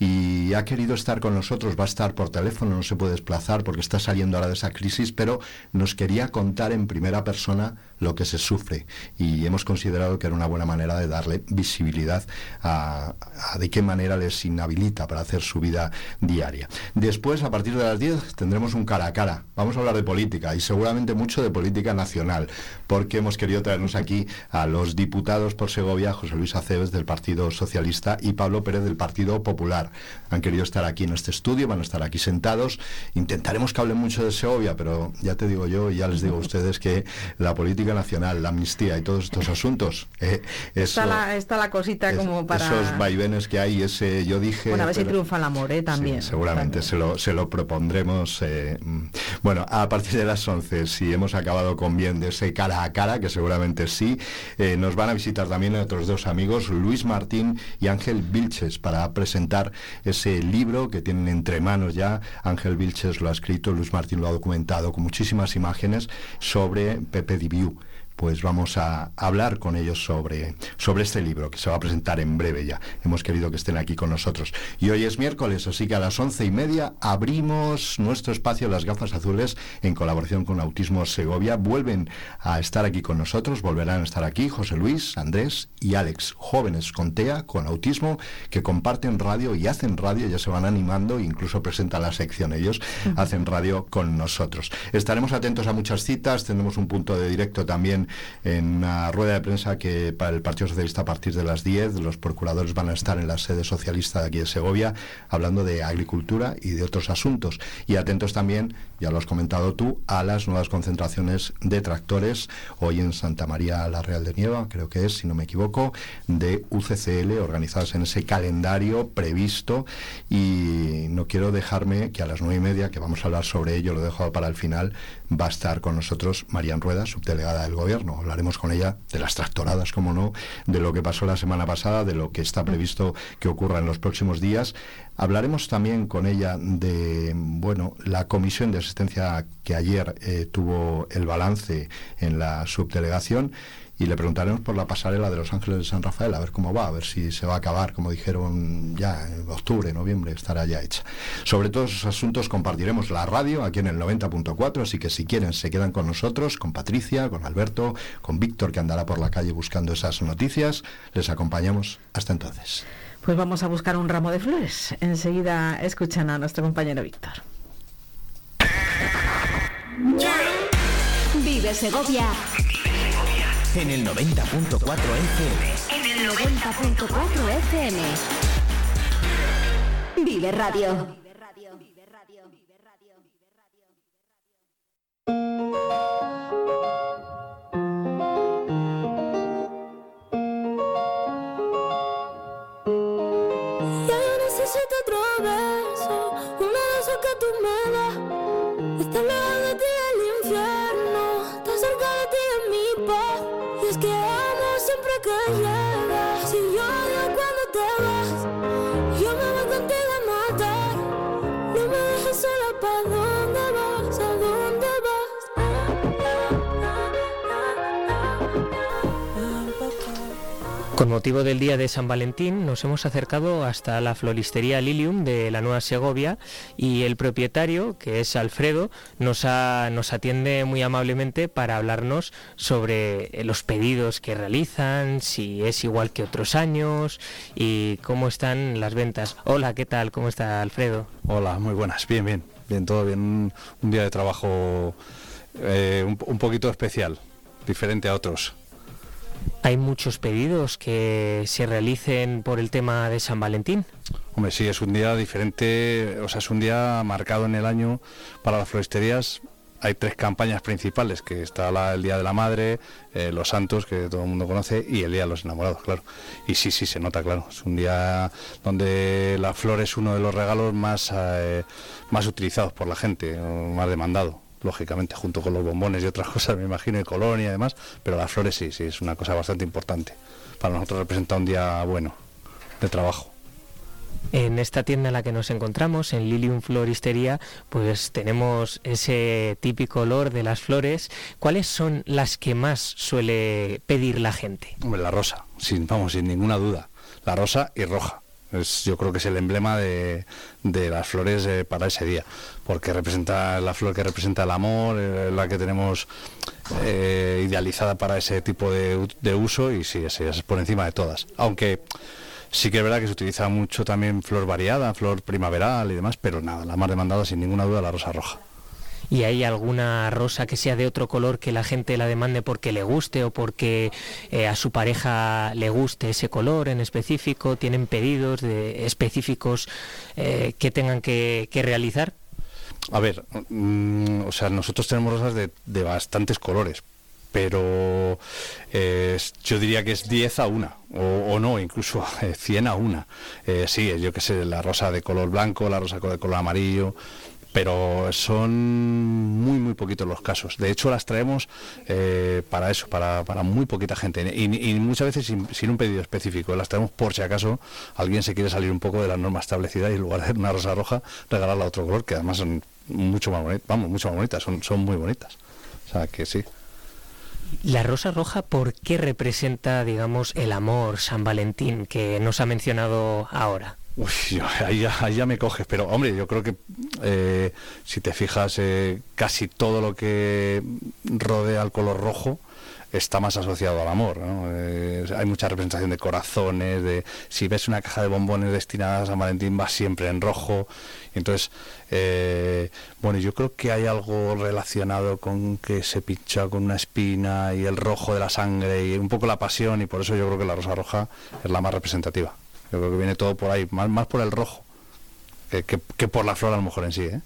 y ha querido estar con nosotros, va a estar por teléfono, no se puede desplazar porque está saliendo ahora de esa crisis, pero nos quería contar en primera persona lo que se sufre y hemos considerado que era una buena manera de darle visibilidad a, de qué manera les inhabilita para hacer su vida diaria. Después, a partir de las 10, tendremos un cara a cara. Vamos a hablar de política y seguramente mucho de política nacional, porque hemos querido traernos aquí a los diputados por Segovia, José Luis Aceves del Partido Socialista y Pablo Pérez del Partido Popular. Han querido estar aquí en este estudio, van a estar aquí sentados. Intentaremos que hablen mucho de Segovia, pero ya te digo yo, y ya les digo a ustedes que la política nacional, la amnistía y todos estos asuntos, eh, está, la, cosita como para... Esos vaivenes que hay, ese yo dije... Bueno, a ver si triunfa el amor, ¿eh? También. seguramente Se, lo, se lo propondremos. Eh, mm. bueno, a partir de las 11, si hemos acabado con bien de ese cara a cara, que seguramente sí, eh, nos van a visitar también otros dos amigos, Luis Martín y Ángel Vilches, para presentar ese libro que tienen entre manos ya. Ángel Vilches lo ha escrito, Luis Martín lo ha documentado con muchísimas imágenes sobre Pepe Dibiu pues vamos a hablar con ellos sobre, sobre este libro que se va a presentar en breve ya. Hemos querido que estén aquí con nosotros. Y hoy es miércoles, así que a las once y media abrimos nuestro espacio Las Gafas Azules en colaboración con Autismo Segovia. Vuelven a estar aquí con nosotros, volverán a estar aquí José Luis, Andrés y Alex, jóvenes con TEA, con autismo, que comparten radio y hacen radio, ya se van animando, incluso presentan la sección ellos, hacen radio con nosotros. Estaremos atentos a muchas citas, tendremos un punto de directo también en una rueda de prensa que para el Partido Socialista a partir de las 10 los procuradores van a estar en la sede socialista de aquí de Segovia hablando de agricultura y de otros asuntos. Y atentos también, ya lo has comentado tú, a las nuevas concentraciones de tractores hoy en Santa María la Real de Nieva, creo que es, si no me equivoco, de UCCL organizadas en ese calendario previsto y no quiero dejarme que a las nueve y media, que vamos a hablar sobre ello, lo dejo para el final, va a estar con nosotros Marian Rueda, subdelegada del Gobierno Hablaremos con ella de las tractoradas, como no, de lo que pasó la semana pasada, de lo que está previsto que ocurra en los próximos días. Hablaremos también con ella de, bueno, la comisión de asistencia que ayer eh, tuvo el balance en la subdelegación y le preguntaremos por la pasarela de Los Ángeles de San Rafael, a ver cómo va, a ver si se va a acabar, como dijeron ya en octubre, noviembre, estará ya hecha. Sobre todos esos asuntos compartiremos la radio aquí en el 90.4, así que si quieren se quedan con nosotros, con Patricia, con Alberto, con Víctor que andará por la calle buscando esas noticias. Les acompañamos hasta entonces. Pues vamos a buscar un ramo de flores. Enseguida escuchan a nuestro compañero Víctor. Vive Segovia en el 90.4 FM. En el 90.4 FM. Vive Radio. Con motivo del Día de San Valentín nos hemos acercado hasta la floristería Lilium de la Nueva Segovia y el propietario, que es Alfredo, nos, nos atiende muy amablemente para hablarnos sobre los pedidos que realizan, si es igual que otros años y cómo están las ventas. Hola, ¿qué tal? ¿Cómo está Alfredo? Hola, muy buenas, bien, bien, bien, todo bien. Un día de trabajo eh, un poquito especial, diferente a otros. ¿Hay muchos pedidos que se realicen por el tema de San Valentín? Hombre, sí, es un día diferente, o sea, es un día marcado en el año para las floristerías. Hay tres campañas principales, que está el Día de la Madre, eh, los Santos, que todo el mundo conoce, y el Día de los Enamorados, claro. Y sí, sí, se nota, claro. Es un día donde la flor es uno de los regalos más, eh, más utilizados por la gente, más demandado lógicamente, junto con los bombones y otras cosas, me imagino, y colonia y demás, pero las flores sí, sí, es una cosa bastante importante. Para nosotros representa un día bueno de trabajo. En esta tienda en la que nos encontramos, en Lilium Floristería, pues tenemos ese típico olor de las flores. ¿Cuáles son las que más suele pedir la gente? Hombre, la rosa, sin, vamos, sin ninguna duda. La rosa y roja. Es, yo creo que es el emblema de, de las flores eh, para ese día, porque representa la flor que representa el amor, eh, la que tenemos eh, idealizada para ese tipo de, uso y sí, es por encima de todas. Aunque Sí que es verdad que se utiliza mucho también flor variada, flor primaveral y demás, pero nada, la más demandada sin ninguna duda la rosa roja. ¿Y hay alguna rosa que sea de otro color que la gente la demande porque le guste o porque eh, a su pareja le guste ese color en específico? ¿Tienen pedidos específicos que tengan que realizar? A ver, mm, o sea, nosotros tenemos rosas de, de bastantes colores, pero eh, yo diría que es 10 a 1, o, no, incluso 100 a 1. Eh, sí, yo que sé, la rosa de color blanco, la rosa de color amarillo, pero son muy, muy poquitos los casos. De hecho, las traemos eh, para eso, para, para, muy poquita gente, y, muchas veces sin, un pedido específico. Las traemos por si acaso alguien se quiere salir un poco de la norma establecida y en lugar de una rosa roja, regalarla a otro color, que además son mucho más bonitas, vamos, mucho más bonitas, son, son muy bonitas. O sea que sí. La rosa roja, ¿por qué representa, digamos, el amor, San Valentín, que nos ha mencionado ahora? Uy, ahí, ya, me coges, pero hombre, yo creo que eh, si te fijas, eh, casi todo lo que rodea al color rojo está más asociado al amor. Eh, hay mucha representación de corazones, de si ves una caja de bombones destinada a San Valentín va siempre en rojo. Entonces, bueno, yo creo que hay algo relacionado con que se pincha con una espina y el rojo de la sangre y un poco la pasión y por eso yo creo que la rosa roja es la más representativa. Yo creo que viene todo por ahí, más, más por el rojo que, que, por la flor a lo mejor en sí. ¿eh?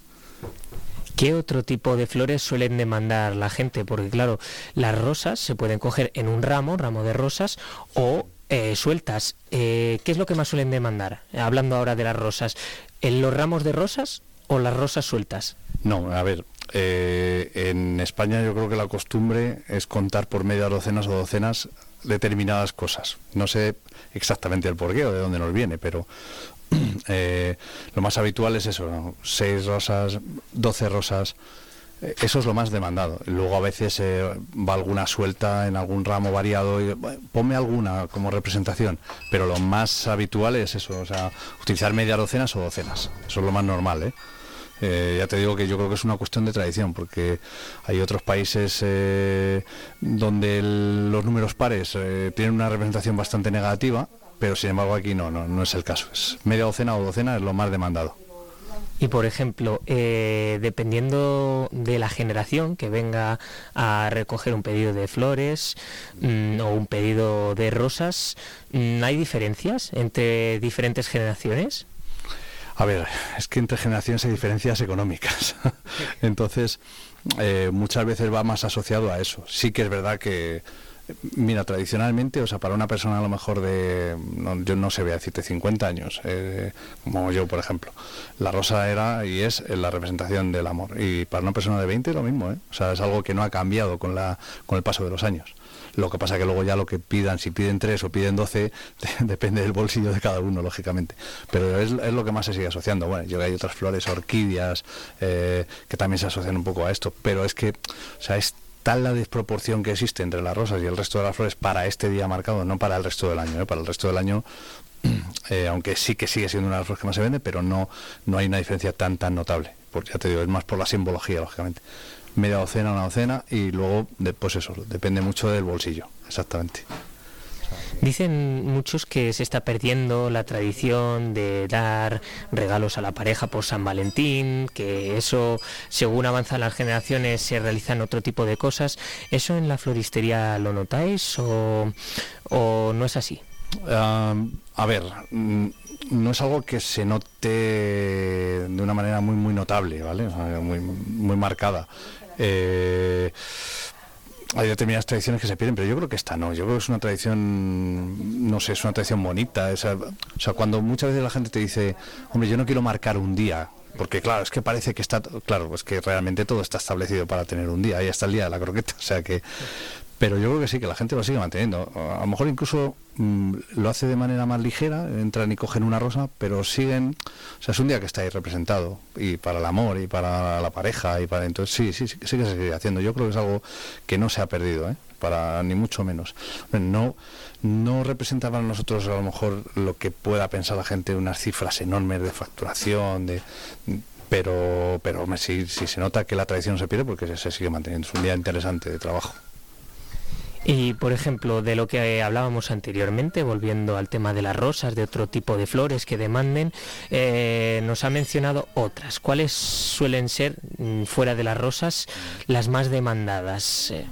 ¿Qué otro tipo de flores suelen demandar la gente? Porque claro, las rosas se pueden coger en un ramo, ramo de rosas, o eh, sueltas. Eh, ¿Qué es lo que más suelen demandar? Hablando ahora de las rosas, ¿en los ramos de rosas o las rosas sueltas? No, a ver, eh, en España yo creo que la costumbre es contar por media docenas o docenas determinadas cosas. No sé exactamente el porqué o de dónde nos viene, pero Eh, lo más habitual es eso, seis rosas, 12 rosas. Eh, eso es lo más demandado. Luego a veces eh, va alguna suelta en algún ramo variado y ponme alguna como representación. Pero lo más habitual es eso, utilizar media docenas o docenas. Eso es lo más normal, ya te digo que yo creo que es una cuestión de tradición, porque hay otros países donde los números pares tienen una representación bastante negativa pero sin embargo aquí no, no, no es el caso. Es media docena o docena es lo más demandado. Y por ejemplo, eh, dependiendo de la generación que venga a recoger un pedido de flores mm, o un pedido de rosas, mm, ¿hay diferencias entre diferentes generaciones? A ver, es que entre generaciones hay diferencias económicas. Entonces, eh, muchas veces va más asociado a eso. Sí que es verdad que Mira, tradicionalmente, o sea, para una persona a lo mejor de, yo no sé, voy a decirte 50 años, eh, como yo, por ejemplo, la rosa era y es la representación del amor. Y para una persona de 20 lo mismo, ¿eh? O sea, es algo que no ha cambiado con, la, con el paso de los años. Lo que pasa que luego ya lo que pidan, si piden 3 o piden 12, depende del bolsillo de cada uno, lógicamente. Pero es, es, lo que más se sigue asociando. Bueno, yo hay otras flores, orquídeas, eh, que también se asocian un poco a esto. Pero es que, o sea, es tal la desproporción que existe entre las rosas y el resto de las flores para este día marcado, no para el resto del año. ¿eh? Para el resto del año, eh, aunque sí que sigue siendo una de las flores que más se vende, pero no, no hay una diferencia tan tan notable. Porque ya te digo, es más por la simbología, lógicamente. Media docena, una docena, y luego, pues eso, depende mucho del bolsillo, exactamente. Dicen muchos que se está perdiendo la tradición de dar regalos a la pareja por San Valentín, que eso, según avanzan las generaciones, se realizan otro tipo de cosas. ¿Eso en la floristería lo notáis o, no es así? a ver, mm, no es algo que se note de una manera muy muy notable, ¿vale? muy, muy marcada. Eh, hay determinadas tradiciones que se pierden, pero yo creo que esta no. Yo creo que es una tradición, no sé, es una tradición bonita. o sea, cuando muchas veces la gente te dice, hombre, yo no quiero marcar un día porque claro, es que parece que está, claro, pues que realmente todo está establecido para tener un día, ahí está el día de la croqueta, o sea que, pero yo creo que sí, que la gente lo sigue manteniendo. A lo mejor incluso mm, lo hace de manera más ligera, entran y cogen una rosa, pero siguen, o sea, es un día que está ahí representado, y para el amor, y para la pareja, y para entonces sí, sí, sí, sí que se sigue haciendo. Yo creo que es algo que no se ha perdido, ¿eh? para ni mucho menos. No, no representa para nosotros a lo mejor lo que pueda pensar la gente, unas cifras enormes de facturación, de pero pero sí, sí se nota que la tradición se pierde porque se, se sigue manteniendo. Es un día interesante de trabajo. Y, por ejemplo, de lo que hablábamos anteriormente, volviendo al tema de las rosas, de otro tipo de flores que demanden, eh, nos ha mencionado otras. ¿Cuáles suelen ser, mm, fuera de las rosas, las más demandadas? Eh,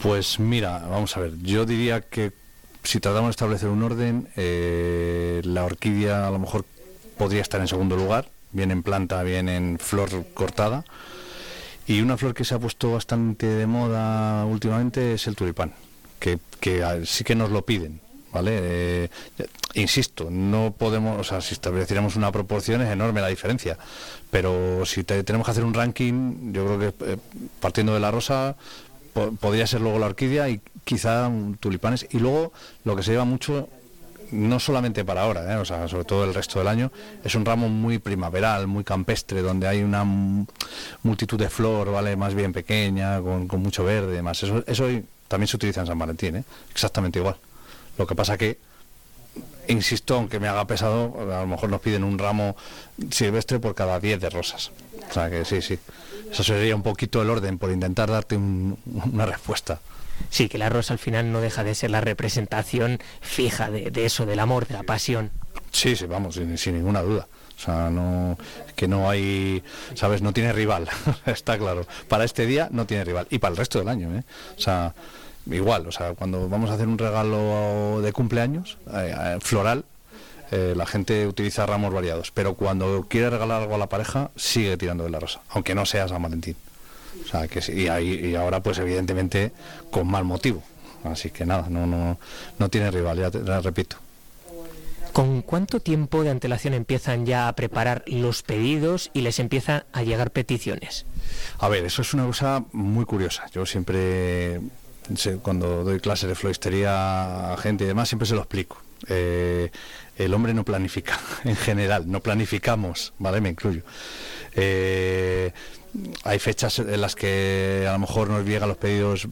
Pues mira, vamos a ver, yo diría que si tratamos de establecer un orden, eh, la orquídea a lo mejor podría estar en segundo lugar, bien en planta, bien en flor cortada. Y una flor que se ha puesto bastante de moda últimamente es el tulipán, que, que a- sí que nos lo piden. ¿Vale? Eh, insisto, no podemos, o sea, si estableciéramos una proporción es enorme la diferencia, pero si te- tenemos que hacer un ranking, yo creo que eh, partiendo de la rosa po- podría ser luego la orquídea y quizá un tulipanes y luego lo que se lleva mucho no solamente para ahora, ¿eh? o sea, sobre todo el resto del año, es un ramo muy primaveral, muy campestre, donde hay una multitud de flor, ¿vale? Más bien pequeña, con, mucho verde, demás. Eso, también se utiliza en San Valentín, ¿eh? Exactamente igual. Lo que pasa que, insisto, aunque me haga pesado, a lo mejor nos piden un ramo silvestre por cada 10 de rosas. O sea que sí, sí. Eso sería un poquito el orden, por intentar darte un- una respuesta. Sí, que la rosa al final no deja de ser la representación fija de, eso, del amor, de la pasión. Sí, sí, vamos, sin, sin ninguna duda. O sea, no, que no hay, ¿sabes? No tiene rival, está claro. Para este día no tiene rival. Y para el resto del año, ¿eh? O sea, igual, o sea, cuando vamos a hacer un regalo de cumpleaños, eh, eh, floral, eh, la gente utiliza ramos variados. Pero cuando quiere regalar algo a la pareja, sigue tirando de la rosa, aunque no sea San Valentín. O sea, que sí, y, ahí, y ahora, pues evidentemente, con mal motivo. Así que nada, no, no, no tiene rival, ya te ya repito. ¿Con cuánto tiempo de antelación empiezan ya a preparar los pedidos y les empiezan a llegar peticiones? A ver, eso es una cosa muy curiosa. Yo siempre, cuando doy clases de floristería a gente y demás, siempre se lo explico. Eh, el hombre no planifica, en general, no planificamos, ¿vale? Me incluyo. Eh, hay fechas en las que a lo mejor nos llegan los pedidos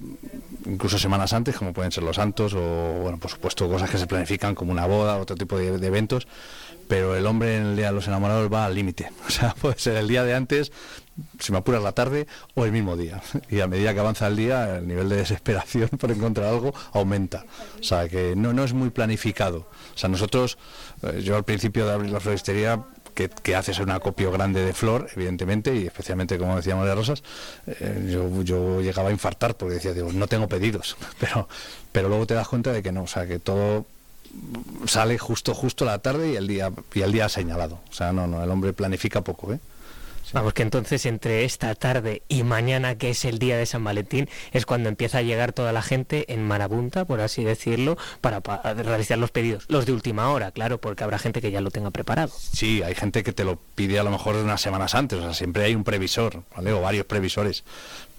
incluso semanas antes, como pueden ser los santos, o bueno, por supuesto cosas que se planifican como una boda, otro tipo de, eventos, pero el hombre en el día de los enamorados va al límite. O sea, puede ser el día de antes, si me apuras la tarde, o el mismo día. Y a medida que avanza el día, el nivel de desesperación por encontrar algo aumenta. O sea, que no, no es muy planificado. O sea, nosotros, eh, yo al principio de abrir la floristería, que, que haces un acopio grande de flor, evidentemente, y especialmente, como decíamos, de rosas, eh, yo, yo llegaba a infartar porque decía, digo, no tengo pedidos. Pero, pero luego te das cuenta de que no, o sea, que todo sale justo justo la tarde y el día y el día señalado. O sea, no, no, el hombre planifica poco, ¿eh? Vamos, que entonces entre esta tarde y mañana, que es el día de San Valentín, es cuando empieza a llegar toda la gente en marabunta, por así decirlo, para, pa- realizar los pedidos. Los de última hora, claro, porque habrá gente que ya lo tenga preparado. Sí, hay gente que te lo pide a lo mejor unas semanas antes, o sea, siempre hay un previsor, ¿vale? O varios previsores.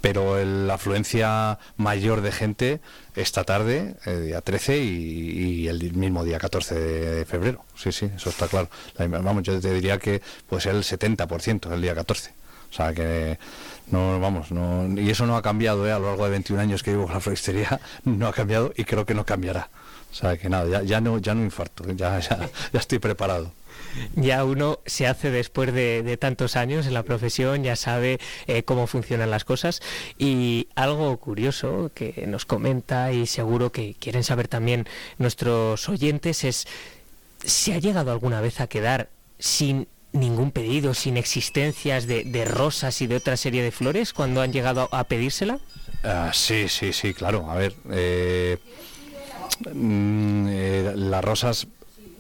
Pero el- la afluencia mayor de gente esta tarde, eh, día 13 y, el mismo día 14 de febrero. Sí, sí, eso está claro. La- vamos, yo te diría que puede ser el 70% el día 14. O sea que no, vamos, no, y eso no ha cambiado ¿eh? a lo largo de 21 años que vivo con la floristería, no ha cambiado y creo que no cambiará. O sea que nada, ya, ya no, ya no infarto, ya, ya, ya estoy preparado. Ya uno se hace después de, tantos años en la profesión, ya sabe eh, cómo funcionan las cosas. Y algo curioso que nos comenta y seguro que quieren saber también nuestros oyentes es, ¿se ha llegado alguna vez a quedar sin ningún pedido, sin existencias de, rosas y de otra serie de flores cuando han llegado a pedírsela? Ah, sí, sí, sí, claro. A ver, eh, mm, eh, las rosas,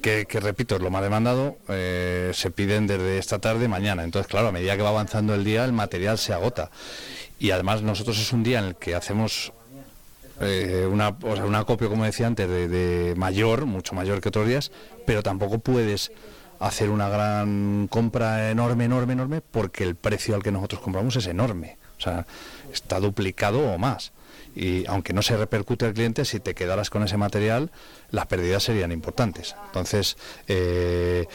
que, que repito, es lo más demandado, eh, se piden desde esta tarde mañana. Entonces, claro, a medida que va avanzando el día, el material se agota. Y además nosotros es un día en el que hacemos eh, una, o sea, un acopio, como decía antes, de, de mayor, mucho mayor que otros días, pero tampoco puedes hacer una gran compra enorme, enorme, enorme, porque el precio al que nosotros compramos es enorme. O sea, está duplicado o más y aunque no se repercute al cliente, si te quedaras con ese material, las pérdidas serían importantes. Entonces, eh,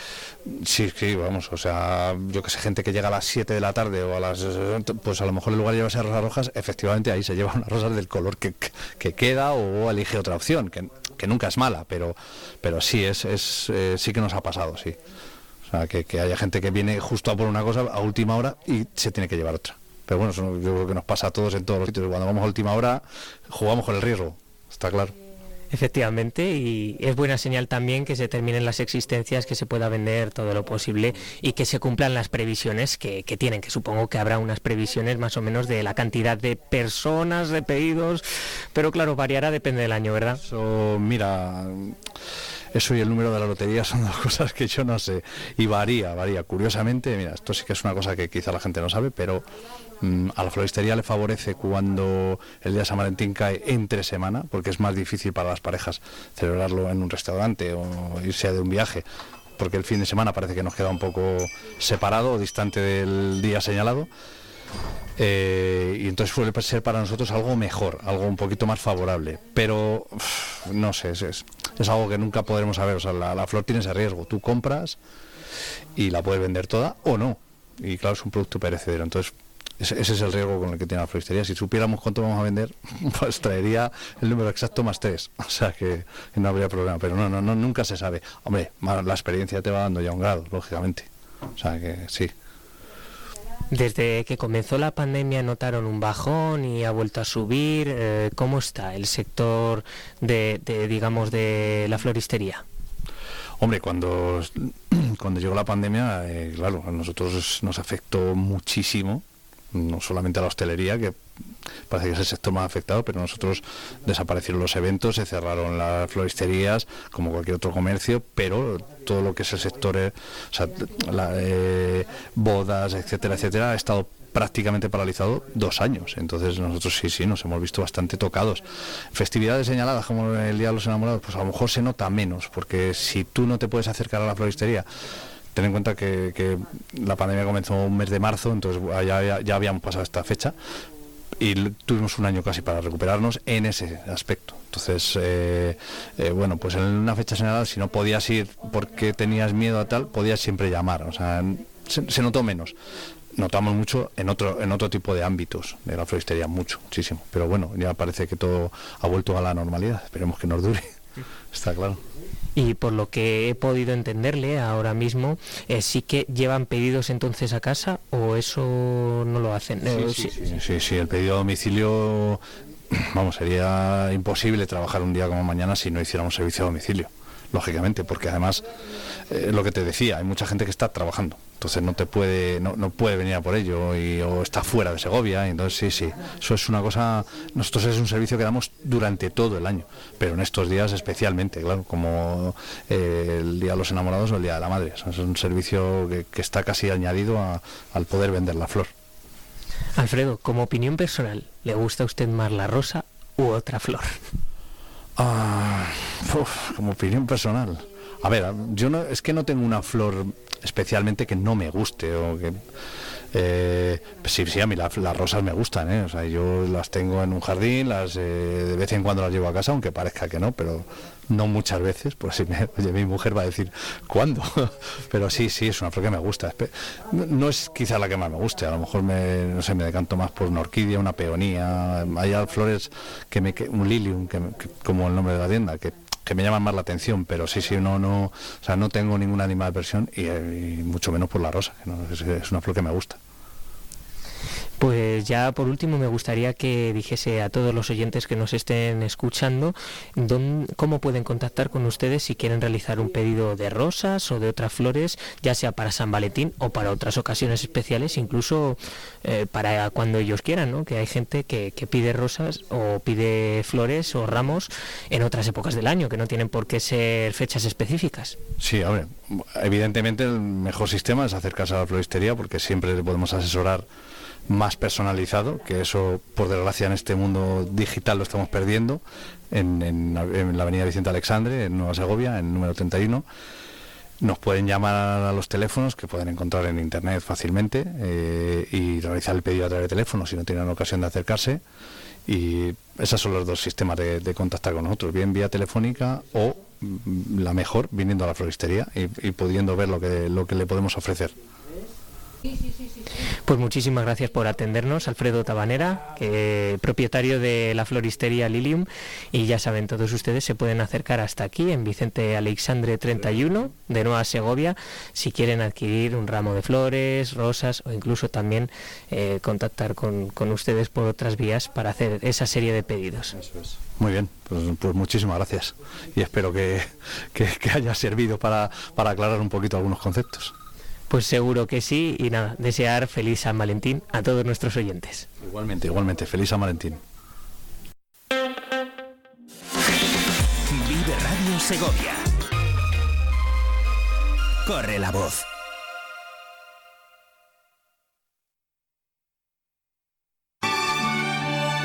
sí, sí, vamos, o sea, yo que sé, gente que llega a las 7 de la tarde o a las... Pues a lo mejor en lugar de llevarse rosas rojas, efectivamente ahí se lleva unas rosas del color que, que queda o elige otra opción, que, que, nunca es mala, pero, pero sí, es, es eh, sí que nos ha pasado, sí. O sea, que, que haya gente que viene justo a por una cosa a última hora y se tiene que llevar otra. Pero bueno, eso yo creo que nos pasa a todos en todos los sitios. Cuando vamos a última hora, jugamos con el riesgo, está claro. Efectivamente, y es buena señal también que se terminen las existencias, que se pueda vender todo lo posible y que se cumplan las previsiones que, tienen, que supongo que habrá unas previsiones más o menos de la cantidad de personas, de pedidos, pero claro, variará, depende del año, ¿verdad? Eso, mira, eso y el número de la lotería son dos cosas que yo no sé. Y varía, varía. Curiosamente, mira, esto sí que es una cosa que quizá la gente no sabe, pero a la floristería le favorece cuando el día de San Valentín cae entre semana, porque es más difícil para las parejas celebrarlo en un restaurante o irse de un viaje porque el fin de semana parece que nos queda un poco separado o distante del día señalado. Eh, y entonces suele ser para nosotros algo mejor, algo un poquito más favorable. Pero no sé, es, es, algo que nunca podremos saber. O sea, la, flor tiene ese riesgo. Tú compras y la puedes vender toda o no. Y claro, es un producto perecedero. Entonces, ese, es el riesgo con el que tiene la floristería. Si supiéramos cuánto vamos a vender, pues traería el número exacto más tres. O sea que, no habría problema. Pero no, no, no, nunca se sabe. Hombre, la experiencia te va dando ya un grado, lógicamente. O sea que sí. Desde que comenzó la pandemia notaron un bajón y ha vuelto a subir. Eh, ¿Cómo está el sector de, digamos, de la floristería? Hombre, cuando, cuando llegó la pandemia, eh, claro, a nosotros nos afectó muchísimo no solamente a la hostelería, que parece que es el sector más afectado, pero nosotros desaparecieron los eventos, se cerraron las floristerías, como cualquier otro comercio, pero todo lo que es el sector, eh, o sea, eh, bodas, etcétera, etcétera, ha estado prácticamente paralizado dos años. Entonces nosotros sí, sí, nos hemos visto bastante tocados. Festividades señaladas como el Día de los Enamorados, pues a lo mejor se nota menos, porque si tú no te puedes acercar a la floristería, ten en cuenta que, la pandemia comenzó un mes de marzo, entonces ya, ya, habíamos pasado esta fecha y tuvimos un año casi para recuperarnos en ese aspecto. Entonces, eh, eh, bueno, pues en una fecha señalada, si no podías ir porque tenías miedo a tal, podías siempre llamar. O sea, se, notó menos. Notamos mucho en otro, en otro tipo de ámbitos de la floristería, mucho, muchísimo. Pero bueno, ya parece que todo ha vuelto a la normalidad. Esperemos que nos dure. Está claro y por lo que he podido entenderle ahora mismo, eh, sí que llevan pedidos entonces a casa o eso no lo hacen. Sí, sí, sí, el pedido a domicilio, vamos, sería imposible trabajar un día como mañana si no hiciéramos servicio a domicilio lógicamente, porque además, eh, lo que te decía, hay mucha gente que está trabajando, entonces no te puede, no, no puede venir a por ello, y, o está fuera de Segovia, entonces sí, sí, eso es una cosa, nosotros es un servicio que damos durante todo el año, pero en estos días especialmente, claro, como eh, el Día de los Enamorados o el Día de la Madre, es un servicio que, que está casi añadido al poder vender la flor. Alfredo, como opinión personal, ¿le gusta a usted más la rosa u otra flor? Ah, como opinión personal. A ver, yo no, es que no tengo una flor especialmente que no me guste o que eh, sí, sí, a mí las rosas me gustan, ¿eh? o sea, yo las tengo en un jardín, las eh, de vez en cuando las llevo a casa, aunque parezca que no, pero no muchas veces, pues si me, mi mujer va a decir, ¿cuándo? pero sí, sí, es una flor que me gusta. No, es quizá la que más me guste, a lo mejor me, no sé, me decanto más por una orquídea, una peonía, hay flores que me, un lilium, que, como el nombre de la tienda, que que me llaman más la atención, pero sí, sí, no, no, o sea, no tengo ninguna animal de versión y, mucho menos por la rosa, que es, una flor que me gusta. Pues ya por último me gustaría que dijese a todos los oyentes que nos estén escuchando cómo pueden contactar con ustedes si quieren realizar un pedido de rosas o de otras flores, ya sea para San Valentín o para otras ocasiones especiales, incluso eh, para cuando ellos quieran, ¿no? que hay gente que, pide rosas o pide flores o ramos en otras épocas del año, que no tienen por qué ser fechas específicas. Sí, ver, evidentemente el mejor sistema es acercarse a la floristería porque siempre le podemos asesorar más personalizado, que eso por desgracia en este mundo digital lo estamos perdiendo, en, la avenida Vicente Alexandre, en Nueva Segovia, en número 31. Nos pueden llamar a los teléfonos que pueden encontrar en internet fácilmente eh, y realizar el pedido a través de teléfono si no tienen ocasión de acercarse. Y esos son los dos sistemas de, contactar con nosotros, bien vía telefónica o mm, la mejor viniendo a la floristería y, y pudiendo ver lo que, lo que le podemos ofrecer. Pues muchísimas gracias por atendernos, Alfredo Tabanera, que, propietario de la floristería Lilium. Y ya saben, todos ustedes se pueden acercar hasta aquí, en Vicente Alexandre 31, de Nueva Segovia, si quieren adquirir un ramo de flores, rosas o incluso también eh, contactar con, ustedes por otras vías para hacer esa serie de pedidos. Muy bien, pues, pues muchísimas gracias y espero que, que- que haya servido para, para aclarar un poquito algunos conceptos. Pues seguro que sí y nada, desear feliz San Valentín a todos nuestros oyentes. Igualmente, igualmente, feliz San Valentín. Vive Radio Segovia. Corre la voz.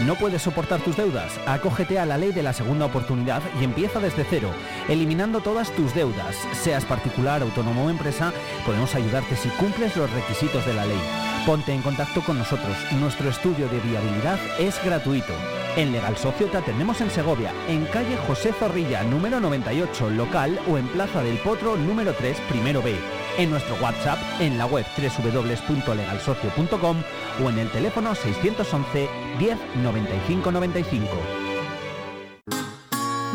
¿No puedes soportar tus deudas? Acógete a la ley de la segunda oportunidad y empieza desde cero, eliminando todas tus deudas. Seas particular, autónomo o empresa, podemos ayudarte si cumples los requisitos de la ley. Ponte en contacto con nosotros. Nuestro estudio de viabilidad es gratuito. En Legal Socio te atendemos en Segovia, en calle José Zorrilla, número 98, local o en Plaza del Potro, número 3, primero B. En nuestro WhatsApp, en la web www.legalsocio.com o en el teléfono 611 10 95 95.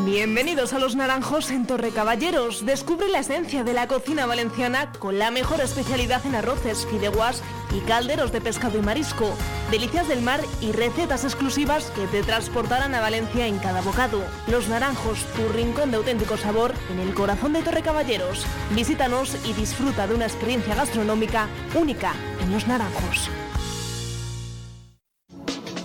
Bienvenidos a Los Naranjos en Torre Caballeros. Descubre la esencia de la cocina valenciana con la mejor especialidad en arroces, fideuás y calderos de pescado y marisco. Delicias del mar y recetas exclusivas que te transportarán a Valencia en cada bocado. Los Naranjos, tu rincón de auténtico sabor en el corazón de Torre Caballeros. Visítanos y disfruta de una experiencia gastronómica única en Los Naranjos.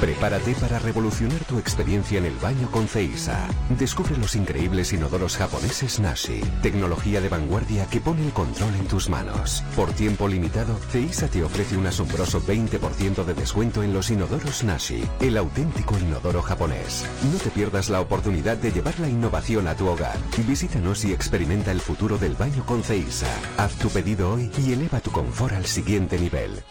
Prepárate para revolucionar tu experiencia en el baño con Ceisa. Descubre los increíbles inodoros japoneses Nashi, tecnología de vanguardia que pone el control en tus manos. Por tiempo limitado, Ceisa te ofrece un asombroso 20% de descuento en los inodoros Nashi, el auténtico inodoro japonés. No te pierdas la oportunidad de llevar la innovación a tu hogar. Visítanos y experimenta el futuro del baño con Ceisa. Haz tu pedido hoy y eleva tu confort al siguiente nivel.